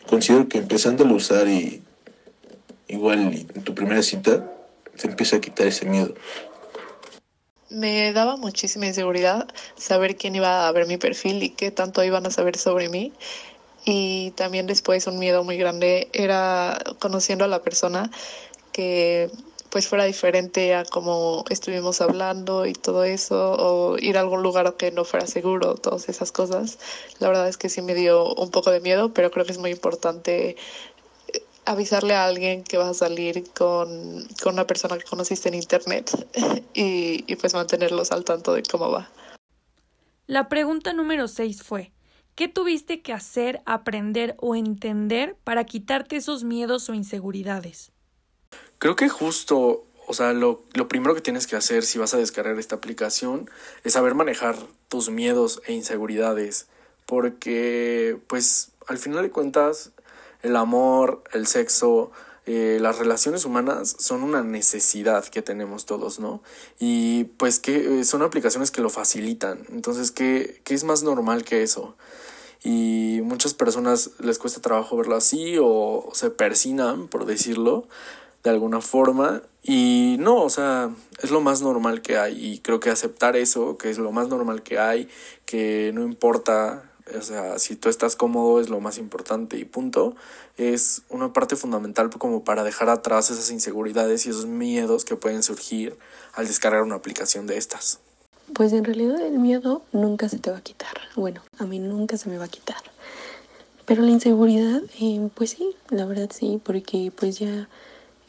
considero que empezando a usar y igual en tu primera cita te empieza a quitar ese miedo me daba muchísima inseguridad saber quién iba a ver mi perfil y qué tanto iban a saber sobre mí. Y también después un miedo muy grande era conociendo a la persona que pues fuera diferente a como estuvimos hablando y todo eso, o ir a algún lugar que no fuera seguro, todas esas cosas. La verdad es que sí me dio un poco de miedo, pero creo que es muy importante avisarle a alguien que vas a salir con, con una persona que conociste en internet y, y pues mantenerlos al tanto de cómo va. La pregunta número 6 fue, ¿qué tuviste que hacer, aprender o entender para quitarte esos miedos o inseguridades? Creo que justo, o sea, lo, lo primero que tienes que hacer si vas a descargar esta aplicación es saber manejar tus miedos e inseguridades, porque pues al final de cuentas el amor, el sexo, eh, las relaciones humanas son una necesidad que tenemos todos, ¿no? Y pues que eh, son aplicaciones que lo facilitan. Entonces, ¿qué, ¿qué es más normal que eso? Y muchas personas les cuesta trabajo verlo así o se persinan, por decirlo, de alguna forma. Y no, o sea, es lo más normal que hay. Y creo que aceptar eso, que es lo más normal que hay, que no importa o sea, si tú estás cómodo es lo más importante y punto, es una parte fundamental como para dejar atrás esas inseguridades y esos miedos que pueden surgir al descargar una aplicación de estas. Pues en realidad el miedo nunca se te va a quitar. Bueno, a mí nunca se me va a quitar. Pero la inseguridad, eh, pues sí, la verdad sí, porque pues ya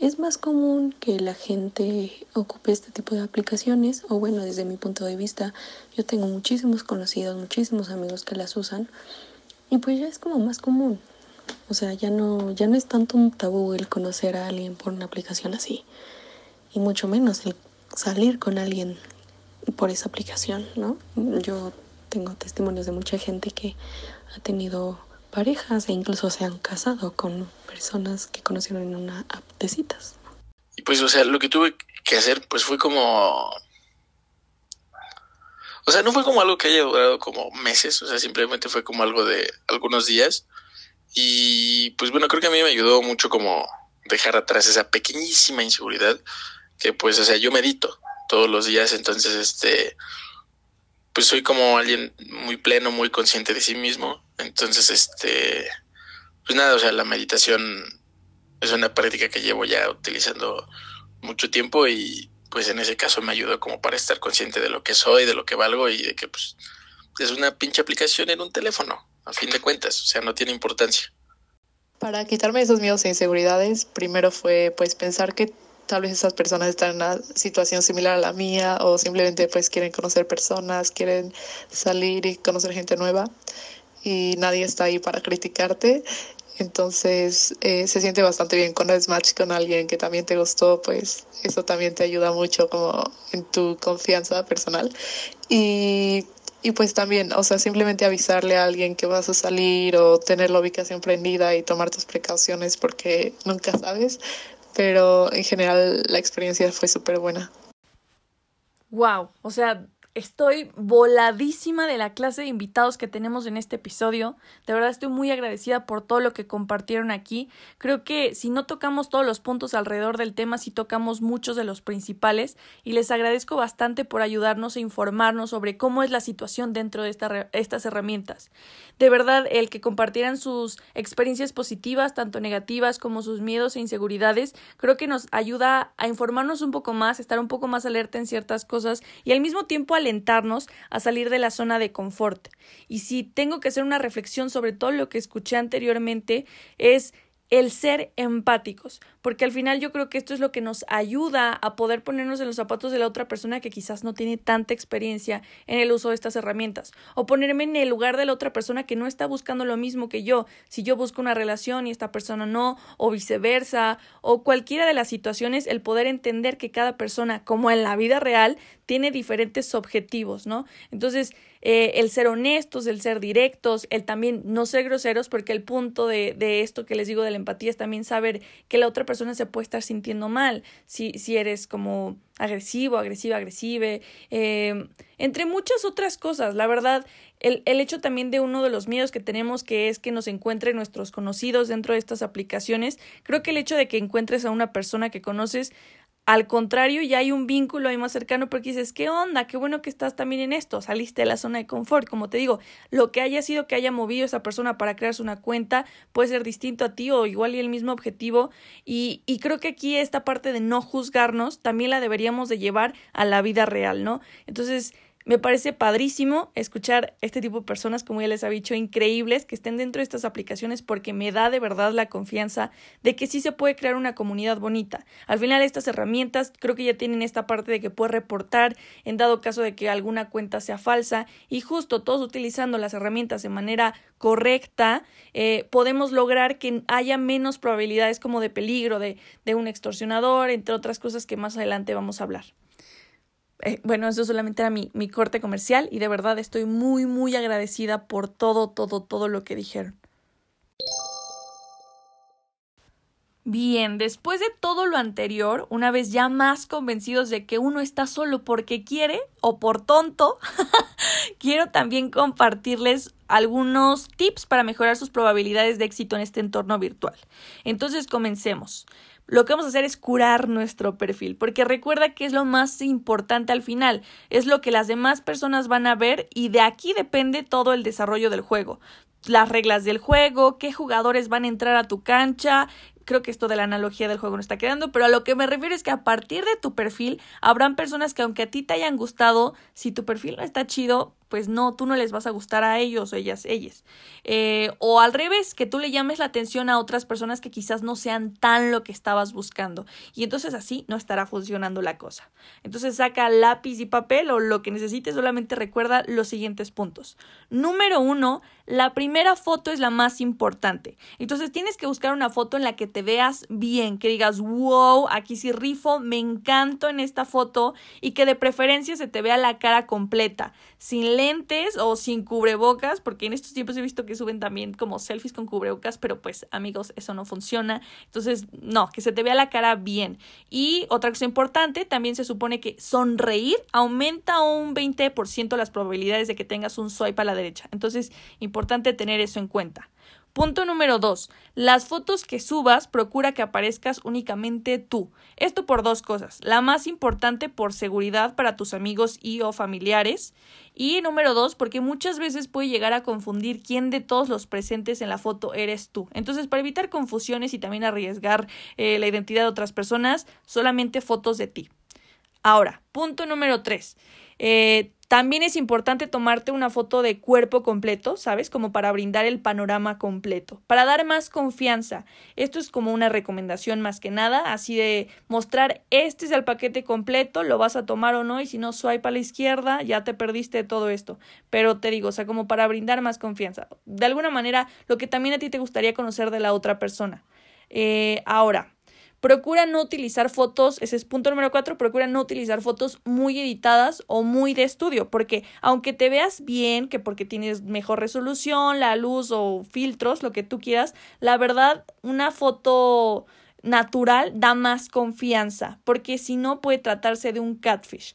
es más común que la gente ocupe este tipo de aplicaciones, o bueno, desde mi punto de vista, yo tengo muchísimos conocidos, muchísimos amigos que las usan, y pues ya es como más común. O sea, ya no, ya no es tanto un tabú el conocer a alguien por una aplicación así. Y mucho menos el salir con alguien por esa aplicación, ¿no? Yo tengo testimonios de mucha gente que ha tenido parejas e incluso se han casado con personas que conocieron en una app. Y pues, o sea, lo que tuve que hacer, pues fue como... O sea, no fue como algo que haya durado como meses, o sea, simplemente fue como algo de algunos días. Y pues bueno, creo que a mí me ayudó mucho como dejar atrás esa pequeñísima inseguridad que pues, o sea, yo medito todos los días, entonces, este, pues soy como alguien muy pleno, muy consciente de sí mismo, entonces, este, pues nada, o sea, la meditación es una práctica que llevo ya utilizando mucho tiempo y pues en ese caso me ayudó como para estar consciente de lo que soy, de lo que valgo y de que pues es una pinche aplicación en un teléfono, a fin de cuentas, o sea, no tiene importancia. Para quitarme esos miedos e inseguridades, primero fue pues pensar que tal vez esas personas están en una situación similar a la mía o simplemente pues quieren conocer personas, quieren salir y conocer gente nueva y nadie está ahí para criticarte. Entonces eh, se siente bastante bien cuando es match con alguien que también te gustó, pues eso también te ayuda mucho como en tu confianza personal. Y, y pues también, o sea, simplemente avisarle a alguien que vas a salir o tener la ubicación prendida y tomar tus precauciones porque nunca sabes, pero en general la experiencia fue súper buena. Wow, o sea, Estoy voladísima de la clase de invitados que tenemos en este episodio. De verdad estoy muy agradecida por todo lo que compartieron aquí. Creo que si no tocamos todos los puntos alrededor del tema, sí tocamos muchos de los principales y les agradezco bastante por ayudarnos a informarnos sobre cómo es la situación dentro de estas herramientas. De verdad, el que compartieran sus experiencias positivas, tanto negativas como sus miedos e inseguridades, creo que nos ayuda a informarnos un poco más, estar un poco más alerta en ciertas cosas y al mismo tiempo alentarnos a salir de la zona de confort. Y si tengo que hacer una reflexión sobre todo lo que escuché anteriormente, es el ser empáticos, porque al final yo creo que esto es lo que nos ayuda a poder ponernos en los zapatos de la otra persona que quizás no tiene tanta experiencia en el uso de estas herramientas, o ponerme en el lugar de la otra persona que no está buscando lo mismo que yo, si yo busco una relación y esta persona no, o viceversa, o cualquiera de las situaciones, el poder entender que cada persona, como en la vida real, tiene diferentes objetivos, ¿no? Entonces, eh, el ser honestos, el ser directos, el también no ser groseros, porque el punto de, de, esto que les digo de la empatía es también saber que la otra persona se puede estar sintiendo mal, si, si eres como agresivo, agresiva, agresive, eh, entre muchas otras cosas. La verdad, el, el hecho también de uno de los miedos que tenemos, que es que nos encuentren nuestros conocidos dentro de estas aplicaciones, creo que el hecho de que encuentres a una persona que conoces al contrario, ya hay un vínculo ahí más cercano porque dices, ¿qué onda? Qué bueno que estás también en esto. Saliste de la zona de confort. Como te digo, lo que haya sido que haya movido esa persona para crearse una cuenta puede ser distinto a ti o igual y el mismo objetivo. Y, y creo que aquí esta parte de no juzgarnos también la deberíamos de llevar a la vida real, ¿no? Entonces, me parece padrísimo escuchar este tipo de personas, como ya les había dicho, increíbles, que estén dentro de estas aplicaciones porque me da de verdad la confianza de que sí se puede crear una comunidad bonita. Al final estas herramientas creo que ya tienen esta parte de que puedes reportar en dado caso de que alguna cuenta sea falsa y justo todos utilizando las herramientas de manera correcta eh, podemos lograr que haya menos probabilidades como de peligro de, de un extorsionador, entre otras cosas que más adelante vamos a hablar. Eh, bueno, eso solamente era mi, mi corte comercial y de verdad estoy muy, muy agradecida por todo, todo, todo lo que dijeron. Bien, después de todo lo anterior, una vez ya más convencidos de que uno está solo porque quiere o por tonto, quiero también compartirles algunos tips para mejorar sus probabilidades de éxito en este entorno virtual. Entonces, comencemos lo que vamos a hacer es curar nuestro perfil, porque recuerda que es lo más importante al final, es lo que las demás personas van a ver y de aquí depende todo el desarrollo del juego. Las reglas del juego, qué jugadores van a entrar a tu cancha, creo que esto de la analogía del juego no está quedando, pero a lo que me refiero es que a partir de tu perfil habrán personas que aunque a ti te hayan gustado, si tu perfil no está chido, pues no, tú no les vas a gustar a ellos o ellas, ellas. Eh, o al revés, que tú le llames la atención a otras personas que quizás no sean tan lo que estabas buscando. Y entonces así no estará funcionando la cosa. Entonces saca lápiz y papel o lo que necesites, solamente recuerda los siguientes puntos. Número uno, la primera foto es la más importante. Entonces tienes que buscar una foto en la que te veas bien, que digas, wow, aquí sí rifo, me encanto en esta foto y que de preferencia se te vea la cara completa, sin lentes o sin cubrebocas, porque en estos tiempos he visto que suben también como selfies con cubrebocas, pero pues amigos, eso no funciona. Entonces, no, que se te vea la cara bien. Y otra cosa importante, también se supone que sonreír aumenta un 20% las probabilidades de que tengas un swipe a la derecha. Entonces, importante tener eso en cuenta. Punto número dos. Las fotos que subas procura que aparezcas únicamente tú. Esto por dos cosas. La más importante por seguridad para tus amigos y o familiares. Y número dos, porque muchas veces puede llegar a confundir quién de todos los presentes en la foto eres tú. Entonces, para evitar confusiones y también arriesgar eh, la identidad de otras personas, solamente fotos de ti. Ahora, punto número tres. Eh, también es importante tomarte una foto de cuerpo completo, ¿sabes? Como para brindar el panorama completo, para dar más confianza. Esto es como una recomendación más que nada, así de mostrar este es el paquete completo, lo vas a tomar o no, y si no swipe a la izquierda, ya te perdiste todo esto. Pero te digo, o sea, como para brindar más confianza. De alguna manera, lo que también a ti te gustaría conocer de la otra persona. Eh, ahora, Procura no utilizar fotos, ese es punto número cuatro, procura no utilizar fotos muy editadas o muy de estudio, porque aunque te veas bien, que porque tienes mejor resolución, la luz o filtros, lo que tú quieras, la verdad, una foto natural da más confianza, porque si no puede tratarse de un catfish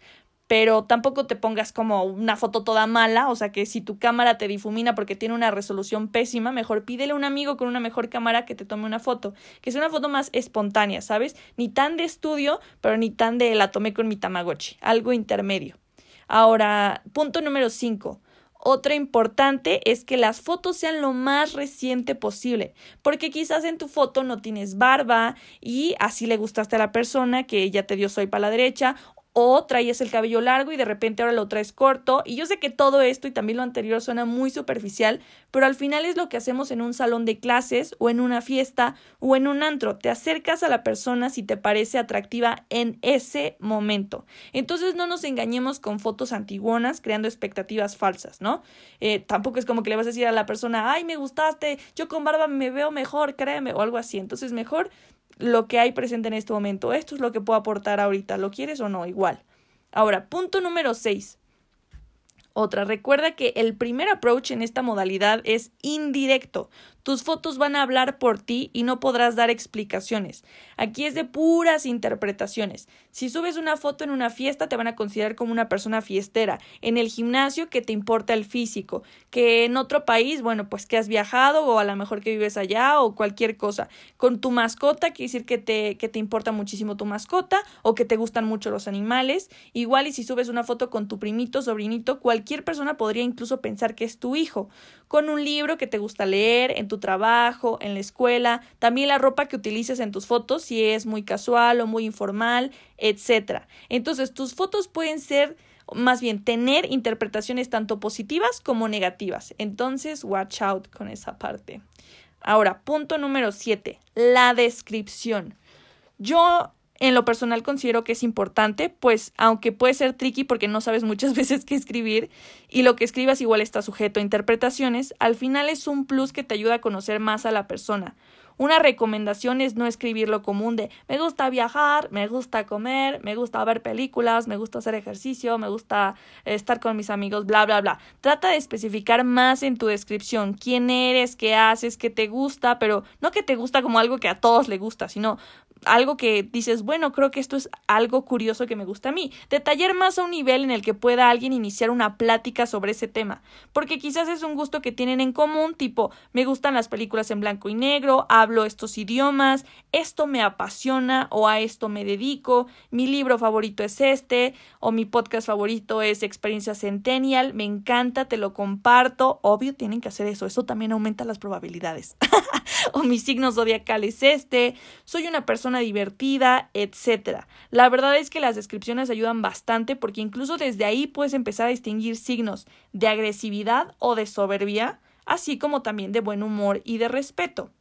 pero tampoco te pongas como una foto toda mala, o sea que si tu cámara te difumina porque tiene una resolución pésima, mejor pídele a un amigo con una mejor cámara que te tome una foto, que sea una foto más espontánea, ¿sabes? Ni tan de estudio, pero ni tan de la tomé con mi Tamagotchi, algo intermedio. Ahora, punto número 5. Otra importante es que las fotos sean lo más reciente posible, porque quizás en tu foto no tienes barba y así le gustaste a la persona que ya te dio soy para la derecha o traías el cabello largo y de repente ahora lo traes corto. Y yo sé que todo esto y también lo anterior suena muy superficial, pero al final es lo que hacemos en un salón de clases o en una fiesta o en un antro. Te acercas a la persona si te parece atractiva en ese momento. Entonces no nos engañemos con fotos antiguonas creando expectativas falsas, ¿no? Eh, tampoco es como que le vas a decir a la persona, ay, me gustaste, yo con barba me veo mejor, créeme, o algo así. Entonces mejor lo que hay presente en este momento. Esto es lo que puedo aportar ahorita. ¿Lo quieres o no? Igual. Ahora, punto número 6. Otra, recuerda que el primer approach en esta modalidad es indirecto. Tus fotos van a hablar por ti y no podrás dar explicaciones. Aquí es de puras interpretaciones. Si subes una foto en una fiesta te van a considerar como una persona fiestera. En el gimnasio que te importa el físico. Que en otro país, bueno, pues que has viajado o a lo mejor que vives allá o cualquier cosa. Con tu mascota quiere decir que te, que te importa muchísimo tu mascota o que te gustan mucho los animales. Igual y si subes una foto con tu primito, sobrinito, cualquier persona podría incluso pensar que es tu hijo. Con un libro que te gusta leer, en tu trabajo, en la escuela, también la ropa que utilices en tus fotos, si es muy casual o muy informal, etc. Entonces, tus fotos pueden ser más bien tener interpretaciones tanto positivas como negativas. Entonces, watch out con esa parte. Ahora, punto número 7, la descripción. Yo en lo personal considero que es importante, pues aunque puede ser tricky porque no sabes muchas veces qué escribir y lo que escribas igual está sujeto a interpretaciones, al final es un plus que te ayuda a conocer más a la persona. Una recomendación es no escribir lo común de me gusta viajar, me gusta comer, me gusta ver películas, me gusta hacer ejercicio, me gusta estar con mis amigos, bla, bla, bla. Trata de especificar más en tu descripción quién eres, qué haces, qué te gusta, pero no que te gusta como algo que a todos le gusta, sino algo que dices, bueno, creo que esto es algo curioso que me gusta a mí. Detallar más a un nivel en el que pueda alguien iniciar una plática sobre ese tema. Porque quizás es un gusto que tienen en común, tipo, me gustan las películas en blanco y negro, hablo estos idiomas, esto me apasiona o a esto me dedico, mi libro favorito es este o mi podcast favorito es Experiencia Centennial, me encanta, te lo comparto, obvio tienen que hacer eso, eso también aumenta las probabilidades. o mi signo zodiacal es este, soy una persona divertida, etc. La verdad es que las descripciones ayudan bastante porque incluso desde ahí puedes empezar a distinguir signos de agresividad o de soberbia, así como también de buen humor y de respeto.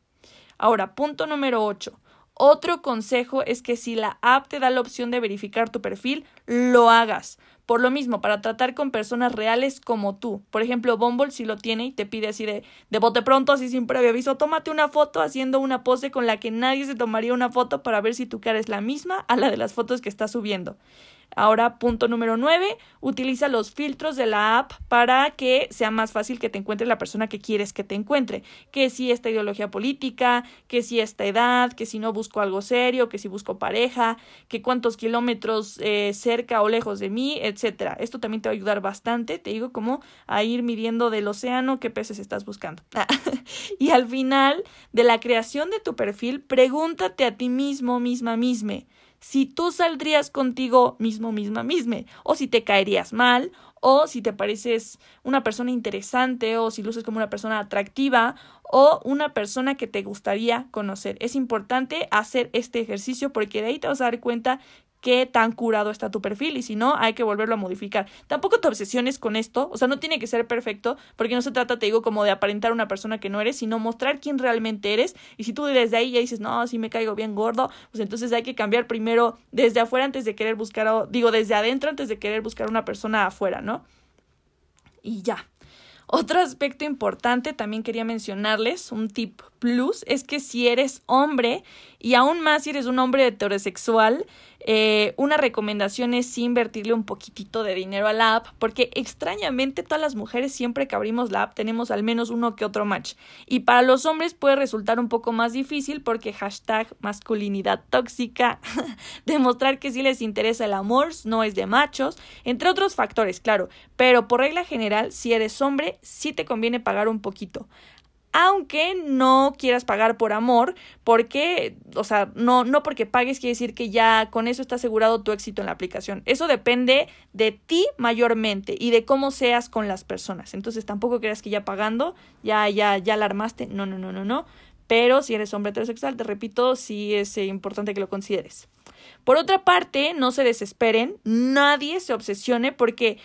Ahora, punto número 8. Otro consejo es que si la app te da la opción de verificar tu perfil, lo hagas. Por lo mismo, para tratar con personas reales como tú. Por ejemplo, Bumble si lo tiene y te pide así de, de bote pronto, así sin previo aviso, tómate una foto haciendo una pose con la que nadie se tomaría una foto para ver si tu cara es la misma a la de las fotos que estás subiendo. Ahora, punto número 9, utiliza los filtros de la app para que sea más fácil que te encuentre la persona que quieres que te encuentre. Que si esta ideología política, que si esta edad, que si no busco algo serio, que si busco pareja, que cuántos kilómetros eh, cerca o lejos de mí, etcétera. Esto también te va a ayudar bastante, te digo, como a ir midiendo del océano qué peces estás buscando. y al final de la creación de tu perfil, pregúntate a ti mismo, misma, misma si tú saldrías contigo mismo, misma, misma, o si te caerías mal, o si te pareces una persona interesante, o si luces como una persona atractiva, o una persona que te gustaría conocer. Es importante hacer este ejercicio porque de ahí te vas a dar cuenta qué tan curado está tu perfil y si no, hay que volverlo a modificar. Tampoco te obsesiones con esto, o sea, no tiene que ser perfecto, porque no se trata, te digo, como de aparentar una persona que no eres, sino mostrar quién realmente eres. Y si tú desde ahí ya dices, no, si me caigo bien gordo, pues entonces hay que cambiar primero desde afuera antes de querer buscar, digo, desde adentro antes de querer buscar una persona afuera, ¿no? Y ya. Otro aspecto importante también quería mencionarles, un tip plus, es que si eres hombre y aún más si eres un hombre heterosexual, eh, una recomendación es invertirle un poquitito de dinero a la app, porque extrañamente todas las mujeres siempre que abrimos la app tenemos al menos uno que otro match. Y para los hombres puede resultar un poco más difícil porque hashtag masculinidad tóxica, demostrar que si les interesa el amor, no es de machos, entre otros factores, claro. Pero por regla general, si eres hombre, sí te conviene pagar un poquito aunque no quieras pagar por amor, porque, o sea, no, no porque pagues quiere decir que ya con eso está asegurado tu éxito en la aplicación. Eso depende de ti mayormente y de cómo seas con las personas. Entonces tampoco creas que ya pagando, ya, ya, ya la armaste. No, no, no, no, no. Pero si eres hombre heterosexual, te repito, sí es eh, importante que lo consideres. Por otra parte, no se desesperen, nadie se obsesione porque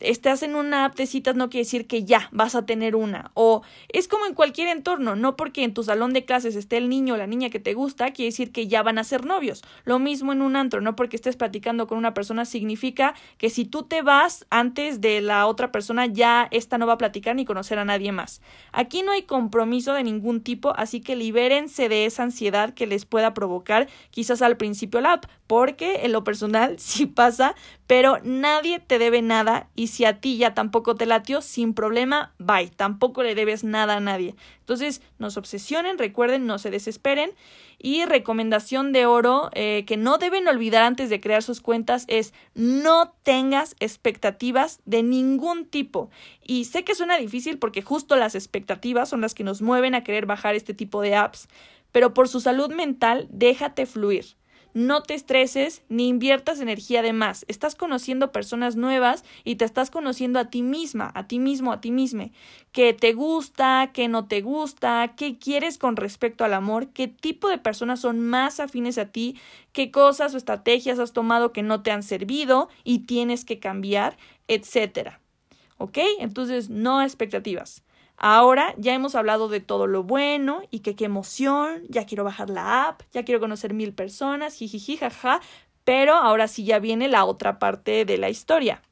estás en una app de citas no quiere decir que ya vas a tener una. O es como en cualquier entorno, no porque en tu salón de clases esté el niño o la niña que te gusta, quiere decir que ya van a ser novios. Lo mismo en un antro, no porque estés platicando con una persona significa que si tú te vas antes de la otra persona, ya esta no va a platicar ni conocer a nadie más. Aquí no hay compromiso de ningún tipo, así que libérense de esa ansiedad que les pueda provocar quizás al principio la app, porque en lo personal sí pasa, pero nadie te debe nada y si a ti ya tampoco te latió, sin problema, bye, tampoco le debes nada a nadie. Entonces, no se obsesionen, recuerden, no se desesperen. Y recomendación de oro eh, que no deben olvidar antes de crear sus cuentas es no tengas expectativas de ningún tipo. Y sé que suena difícil porque justo las expectativas son las que nos mueven a querer bajar este tipo de apps, pero por su salud mental, déjate fluir. No te estreses ni inviertas energía de más. Estás conociendo personas nuevas y te estás conociendo a ti misma, a ti mismo, a ti misma. ¿Qué te gusta? ¿Qué no te gusta? ¿Qué quieres con respecto al amor? ¿Qué tipo de personas son más afines a ti? ¿Qué cosas o estrategias has tomado que no te han servido y tienes que cambiar? Etcétera. ¿Ok? Entonces, no expectativas. Ahora ya hemos hablado de todo lo bueno y que qué emoción, ya quiero bajar la app, ya quiero conocer mil personas, jijiji, jaja, pero ahora sí ya viene la otra parte de la historia.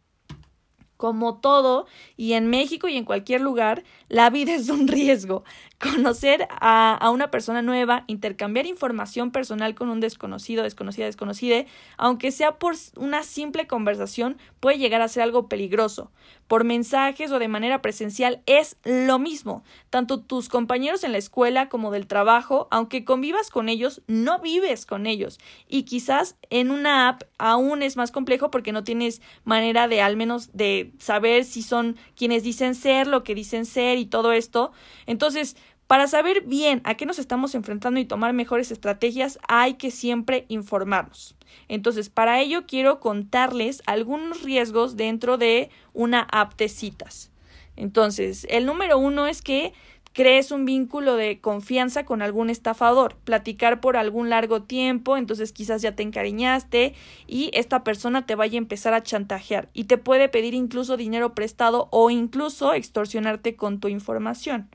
Como todo, y en México y en cualquier lugar, la vida es un riesgo. Conocer a, a, una persona nueva, intercambiar información personal con un desconocido, desconocida, desconocida, aunque sea por una simple conversación, puede llegar a ser algo peligroso. Por mensajes o de manera presencial es lo mismo. Tanto tus compañeros en la escuela como del trabajo, aunque convivas con ellos, no vives con ellos. Y quizás en una app aún es más complejo porque no tienes manera de al menos de saber si son quienes dicen ser, lo que dicen ser y todo esto. Entonces, Para saber bien a qué nos estamos enfrentando y tomar mejores estrategias, hay que siempre informarnos. Entonces, para ello quiero contarles algunos riesgos dentro de una app de citas. Entonces, el número uno es que crees un vínculo de confianza con algún estafador, platicar por algún largo tiempo, entonces quizás ya te encariñaste y esta persona te vaya a empezar a chantajear y te puede pedir incluso dinero prestado o incluso extorsionarte con tu información.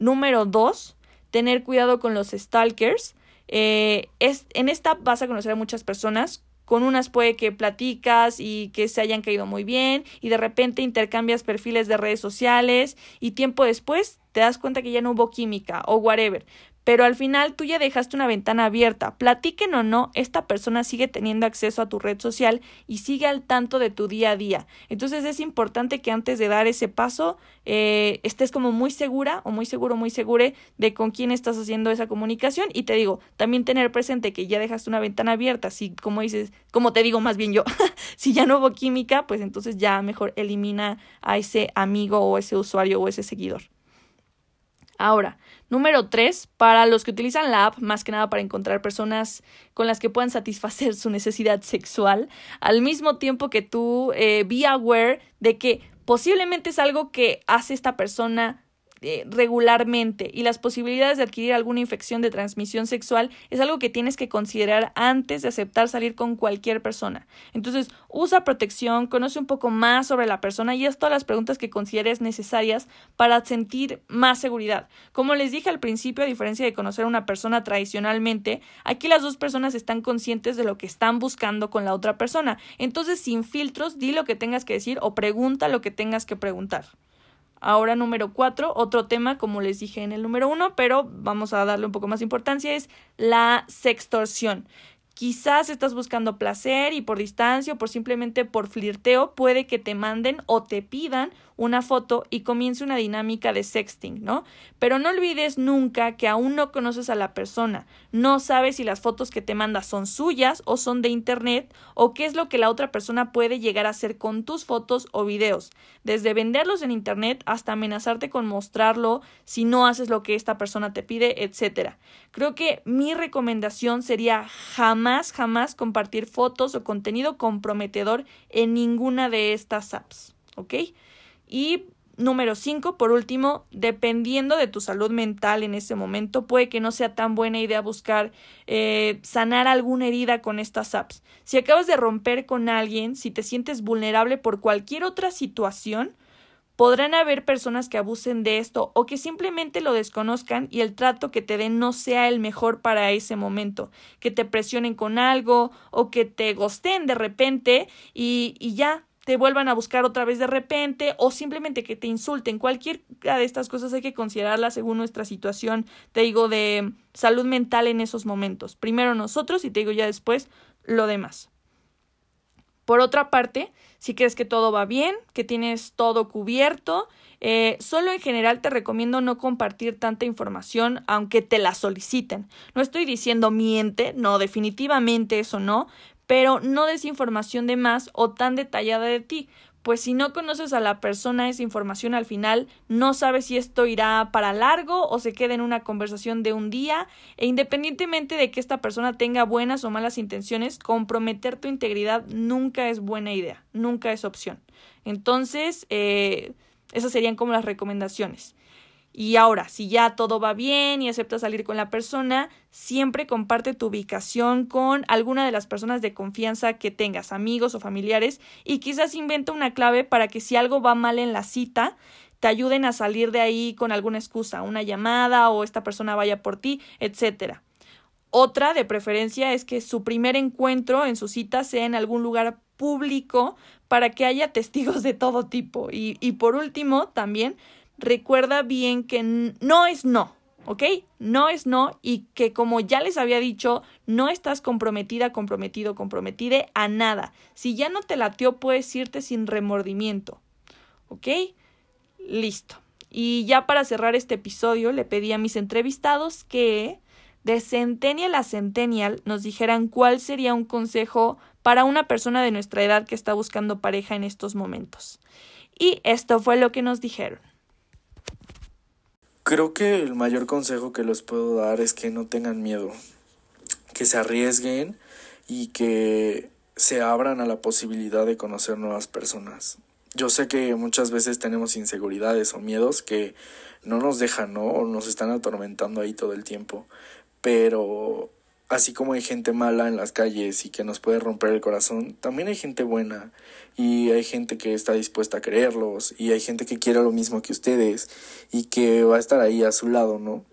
Número dos, tener cuidado con los stalkers. Eh, es, en esta vas a conocer a muchas personas. Con unas puede que platicas y que se hayan caído muy bien y de repente intercambias perfiles de redes sociales y tiempo después te das cuenta que ya no hubo química o whatever pero al final tú ya dejaste una ventana abierta. Platiquen o no, esta persona sigue teniendo acceso a tu red social y sigue al tanto de tu día a día. Entonces es importante que antes de dar ese paso eh, estés como muy segura o muy seguro, muy segure de con quién estás haciendo esa comunicación. Y te digo, también tener presente que ya dejaste una ventana abierta. Si, como dices, como te digo más bien yo, si ya no hubo química, pues entonces ya mejor elimina a ese amigo o ese usuario o ese seguidor. Ahora, número tres, para los que utilizan la app más que nada para encontrar personas con las que puedan satisfacer su necesidad sexual, al mismo tiempo que tú eh, be aware de que posiblemente es algo que hace esta persona eh, regularmente y las posibilidades de adquirir alguna infección de transmisión sexual es algo que tienes que considerar antes de aceptar salir con cualquier persona. Entonces, usa protección, conoce un poco más sobre la persona y haz todas las preguntas que consideres necesarias para sentir más seguridad. Como les dije al principio, a diferencia de conocer a una persona tradicionalmente, aquí las dos personas están conscientes de lo que están buscando con la otra persona. Entonces, sin filtros, di lo que tengas que decir o pregunta lo que tengas que preguntar. Ahora número cuatro, otro tema, como les dije en el número uno, pero vamos a darle un poco más importancia, es la sextorsión. Quizás estás buscando placer y por distancia o por simplemente por flirteo puede que te manden o te pidan una foto y comience una dinámica de sexting, ¿no? Pero no olvides nunca que aún no conoces a la persona, no sabes si las fotos que te manda son suyas o son de internet o qué es lo que la otra persona puede llegar a hacer con tus fotos o videos, desde venderlos en internet hasta amenazarte con mostrarlo si no haces lo que esta persona te pide, etcétera. Creo que mi recomendación sería jamás, jamás compartir fotos o contenido comprometedor en ninguna de estas apps, ¿ok? Y número 5, por último, dependiendo de tu salud mental en ese momento, puede que no sea tan buena idea buscar eh, sanar alguna herida con estas apps. Si acabas de romper con alguien, si te sientes vulnerable por cualquier otra situación, podrán haber personas que abusen de esto o que simplemente lo desconozcan y el trato que te den no sea el mejor para ese momento, que te presionen con algo o que te gosten de repente y, y ya te vuelvan a buscar otra vez de repente o simplemente que te insulten. Cualquiera de estas cosas hay que considerarlas según nuestra situación, te digo, de salud mental en esos momentos. Primero nosotros y te digo ya después lo demás. Por otra parte, si crees que todo va bien, que tienes todo cubierto, eh, solo en general te recomiendo no compartir tanta información aunque te la soliciten. No estoy diciendo miente, no, definitivamente eso no, pero no des información de más o tan detallada de ti, pues si no conoces a la persona esa información al final no sabes si esto irá para largo o se queda en una conversación de un día e independientemente de que esta persona tenga buenas o malas intenciones, comprometer tu integridad nunca es buena idea, nunca es opción. Entonces, eh, esas serían como las recomendaciones. Y ahora, si ya todo va bien y aceptas salir con la persona, siempre comparte tu ubicación con alguna de las personas de confianza que tengas, amigos o familiares, y quizás inventa una clave para que si algo va mal en la cita, te ayuden a salir de ahí con alguna excusa, una llamada o esta persona vaya por ti, etcétera. Otra de preferencia es que su primer encuentro en su cita sea en algún lugar público para que haya testigos de todo tipo. Y, y por último, también recuerda bien que no es no, ¿ok? No es no y que como ya les había dicho, no estás comprometida, comprometido, comprometida a nada. Si ya no te latió, puedes irte sin remordimiento, ¿ok? Listo. Y ya para cerrar este episodio, le pedí a mis entrevistados que de Centennial a Centennial nos dijeran cuál sería un consejo para una persona de nuestra edad que está buscando pareja en estos momentos. Y esto fue lo que nos dijeron. Creo que el mayor consejo que les puedo dar es que no tengan miedo, que se arriesguen y que se abran a la posibilidad de conocer nuevas personas. Yo sé que muchas veces tenemos inseguridades o miedos que no nos dejan, ¿no? O nos están atormentando ahí todo el tiempo. Pero así como hay gente mala en las calles y que nos puede romper el corazón, también hay gente buena y hay gente que está dispuesta a quererlos y hay gente que quiere lo mismo que ustedes y que va a estar ahí a su lado, ¿no?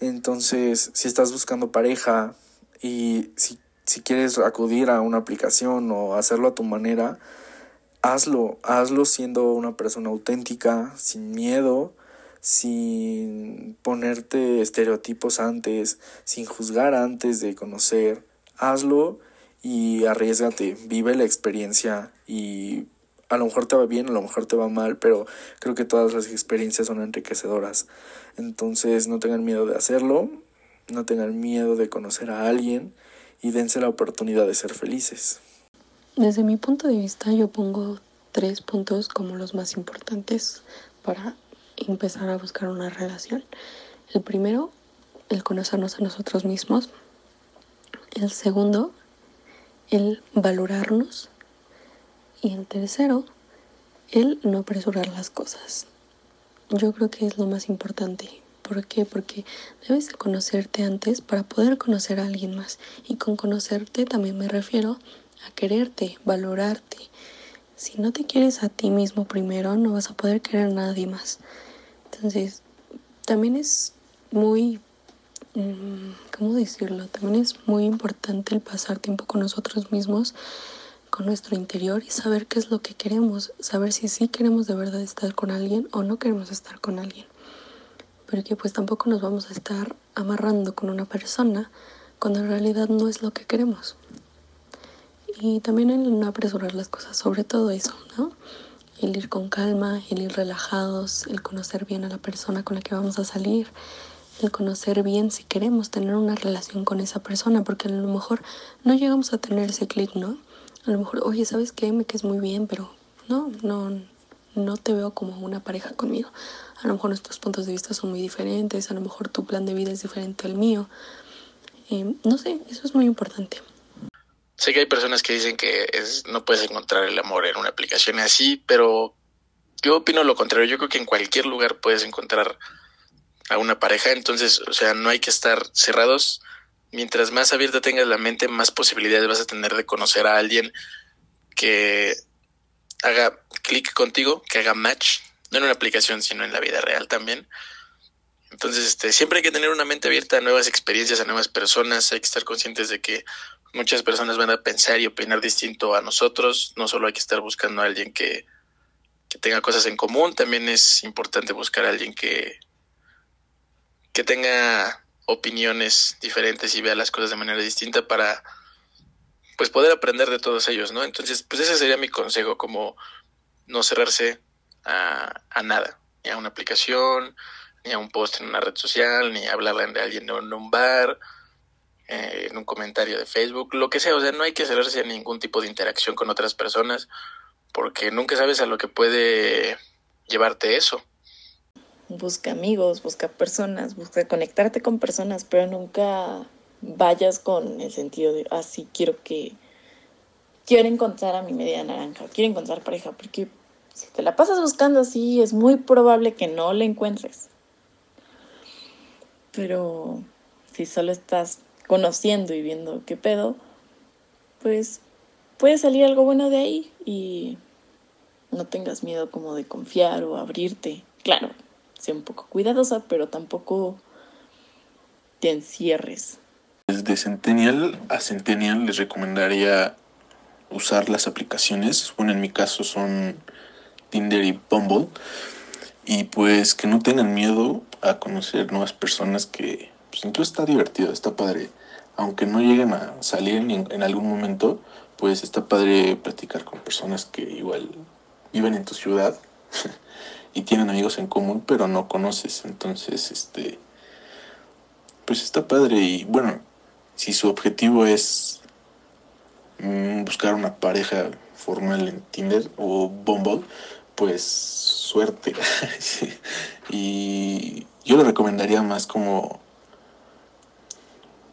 Entonces, si estás buscando pareja y si, si quieres acudir a una aplicación o hacerlo a tu manera, hazlo, hazlo siendo una persona auténtica, sin miedo, sin ponerte estereotipos antes, sin juzgar antes de conocer. Hazlo y arriesgate, vive la experiencia y a lo mejor te va bien, a lo mejor te va mal, pero creo que todas las experiencias son enriquecedoras. Entonces no tengan miedo de hacerlo, no tengan miedo de conocer a alguien y dense la oportunidad de ser felices. Desde mi punto de vista yo pongo tres puntos como los más importantes para empezar a buscar una relación. El primero, el conocernos a nosotros mismos. El segundo, el valorarnos. Y el tercero, el no apresurar las cosas. Yo creo que es lo más importante. ¿Por qué? Porque debes de conocerte antes para poder conocer a alguien más. Y con conocerte también me refiero a quererte, valorarte. Si no te quieres a ti mismo primero, no vas a poder querer a nadie más. Entonces, también es muy, mm, ¿cómo decirlo? También es muy importante el pasar tiempo con nosotros mismos, con nuestro interior y saber qué es lo que queremos, saber si sí queremos de verdad estar con alguien o no queremos estar con alguien. Porque pues tampoco nos vamos a estar amarrando con una persona cuando en realidad no es lo que queremos. Y también el no apresurar las cosas, sobre todo eso, ¿no? El ir con calma, el ir relajados, el conocer bien a la persona con la que vamos a salir, el conocer bien si queremos tener una relación con esa persona, porque a lo mejor no llegamos a tener ese clic, ¿no? A lo mejor, oye, ¿sabes qué? Me quedes muy bien, pero no, no, no te veo como una pareja conmigo. A lo mejor nuestros puntos de vista son muy diferentes, a lo mejor tu plan de vida es diferente al mío. Eh, no sé, eso es muy importante. Sé que hay personas que dicen que es, no puedes encontrar el amor en una aplicación así, pero yo opino lo contrario. Yo creo que en cualquier lugar puedes encontrar a una pareja. Entonces, o sea, no hay que estar cerrados. Mientras más abierta tengas la mente, más posibilidades vas a tener de conocer a alguien que haga clic contigo, que haga match, no en una aplicación, sino en la vida real también. Entonces, este, siempre hay que tener una mente abierta a nuevas experiencias, a nuevas personas. Hay que estar conscientes de que muchas personas van a pensar y opinar distinto a nosotros. No solo hay que estar buscando a alguien que, que tenga cosas en común, también es importante buscar a alguien que, que tenga opiniones diferentes y vea las cosas de manera distinta para pues poder aprender de todos ellos, ¿no? Entonces, pues ese sería mi consejo, como no cerrarse a, a nada, ni a una aplicación, ni a un post en una red social, ni a hablarle de alguien en un bar, eh, en un comentario de Facebook, lo que sea, o sea, no hay que cerrarse a ningún tipo de interacción con otras personas porque nunca sabes a lo que puede llevarte eso. Busca amigos, busca personas, busca conectarte con personas, pero nunca vayas con el sentido de, ah, sí, quiero que, quiero encontrar a mi media naranja, quiero encontrar pareja, porque si te la pasas buscando así, es muy probable que no la encuentres. Pero si solo estás conociendo y viendo qué pedo, pues puede salir algo bueno de ahí y no tengas miedo como de confiar o abrirte. Claro, sé un poco cuidadosa, pero tampoco te encierres. Desde Centennial a Centennial les recomendaría usar las aplicaciones. Bueno, en mi caso son Tinder y Bumble. Y pues que no tengan miedo a conocer nuevas personas que pues incluso está divertido, está padre aunque no lleguen a salir en, algún momento, pues está padre platicar con personas que igual viven en tu ciudad y tienen amigos en común, pero no conoces. Entonces, este, pues está padre y bueno, si su objetivo es mm, buscar una pareja formal en Tinder o Bumble, pues suerte. y Yo lo recomendaría más como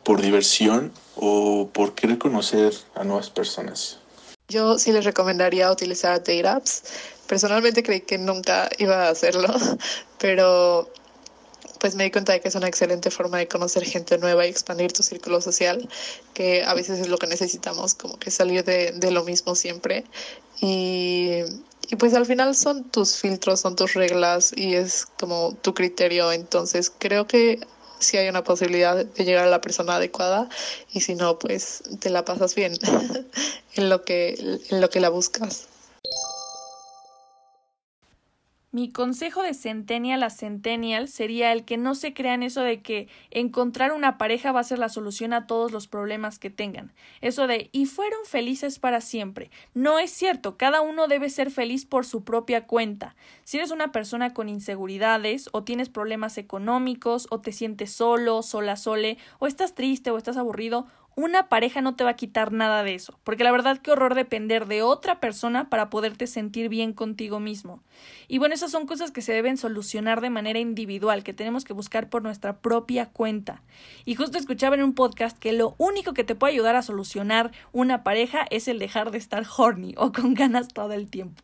por diversión o por querer conocer a nuevas personas. Yo sí les recomendaría utilizar date apps. Personalmente creí que nunca iba a hacerlo, pero pues me di cuenta de que es una excelente forma de conocer gente nueva y expandir tu círculo social, que a veces es lo que necesitamos, como que salir de, de lo mismo siempre. Y, y pues al final son tus filtros, son tus reglas y es como tu criterio. Entonces creo que si hay una posibilidad de llegar a la persona adecuada y si no, pues te la pasas bien en lo que, en lo que la buscas. Mi consejo de Centennial a Centennial sería el que no se crean eso de que encontrar una pareja va a ser la solución a todos los problemas que tengan. Eso de y fueron felices para siempre. No es cierto, cada uno debe ser feliz por su propia cuenta. Si eres una persona con inseguridades, o tienes problemas económicos, o te sientes solo, sola, sole, o estás triste o estás aburrido, una pareja no te va a quitar nada de eso, porque la verdad qué horror depender de otra persona para poderte sentir bien contigo mismo. Y bueno, esas son cosas que se deben solucionar de manera individual, que tenemos que buscar por nuestra propia cuenta. Y justo escuchaba en un podcast que lo único que te puede ayudar a solucionar una pareja es el dejar de estar horny o con ganas todo el tiempo.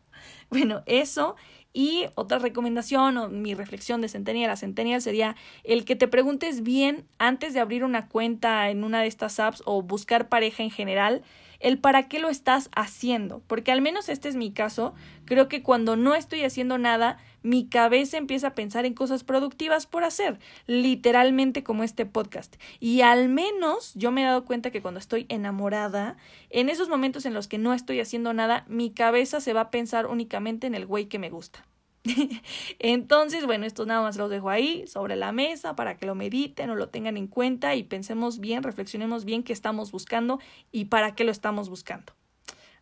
Bueno, eso y otra recomendación o mi reflexión de Centennial a Centennial sería el que te preguntes bien antes de abrir una cuenta en una de estas apps o buscar pareja en general, el para qué lo estás haciendo. Porque al menos este es mi caso, creo que cuando no estoy haciendo nada, mi cabeza empieza a pensar en cosas productivas por hacer, literalmente como este podcast. Y al menos yo me he dado cuenta que cuando estoy enamorada, en esos momentos en los que no estoy haciendo nada, mi cabeza se va a pensar únicamente en el güey que me gusta. Entonces, bueno, esto nada más los dejo ahí sobre la mesa para que lo mediten o lo tengan en cuenta y pensemos bien, reflexionemos bien qué estamos buscando y para qué lo estamos buscando.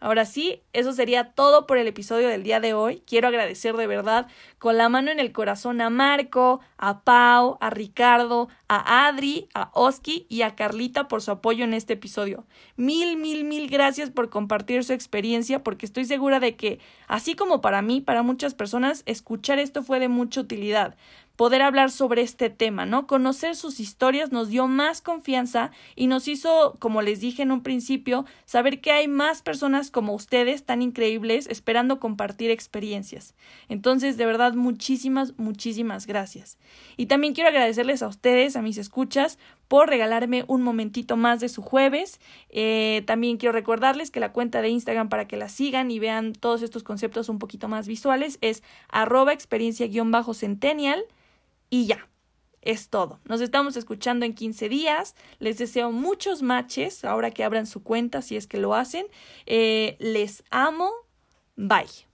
Ahora sí, eso sería todo por el episodio del día de hoy. Quiero agradecer de verdad con la mano en el corazón a Marco, a Pau, a Ricardo, a Adri, a Oski y a Carlita por su apoyo en este episodio. Mil, mil, mil gracias por compartir su experiencia porque estoy segura de que, así como para mí, para muchas personas, escuchar esto fue de mucha utilidad poder hablar sobre este tema, ¿no? Conocer sus historias nos dio más confianza y nos hizo, como les dije en un principio, saber que hay más personas como ustedes tan increíbles esperando compartir experiencias. Entonces, de verdad, muchísimas, muchísimas gracias. Y también quiero agradecerles a ustedes, a mis escuchas, por regalarme un momentito más de su jueves. Eh, también quiero recordarles que la cuenta de Instagram para que la sigan y vean todos estos conceptos un poquito más visuales es arroba experiencia-centennial. Y ya, es todo. Nos estamos escuchando en 15 días. Les deseo muchos matches ahora que abran su cuenta, si es que lo hacen. Eh, les amo. Bye.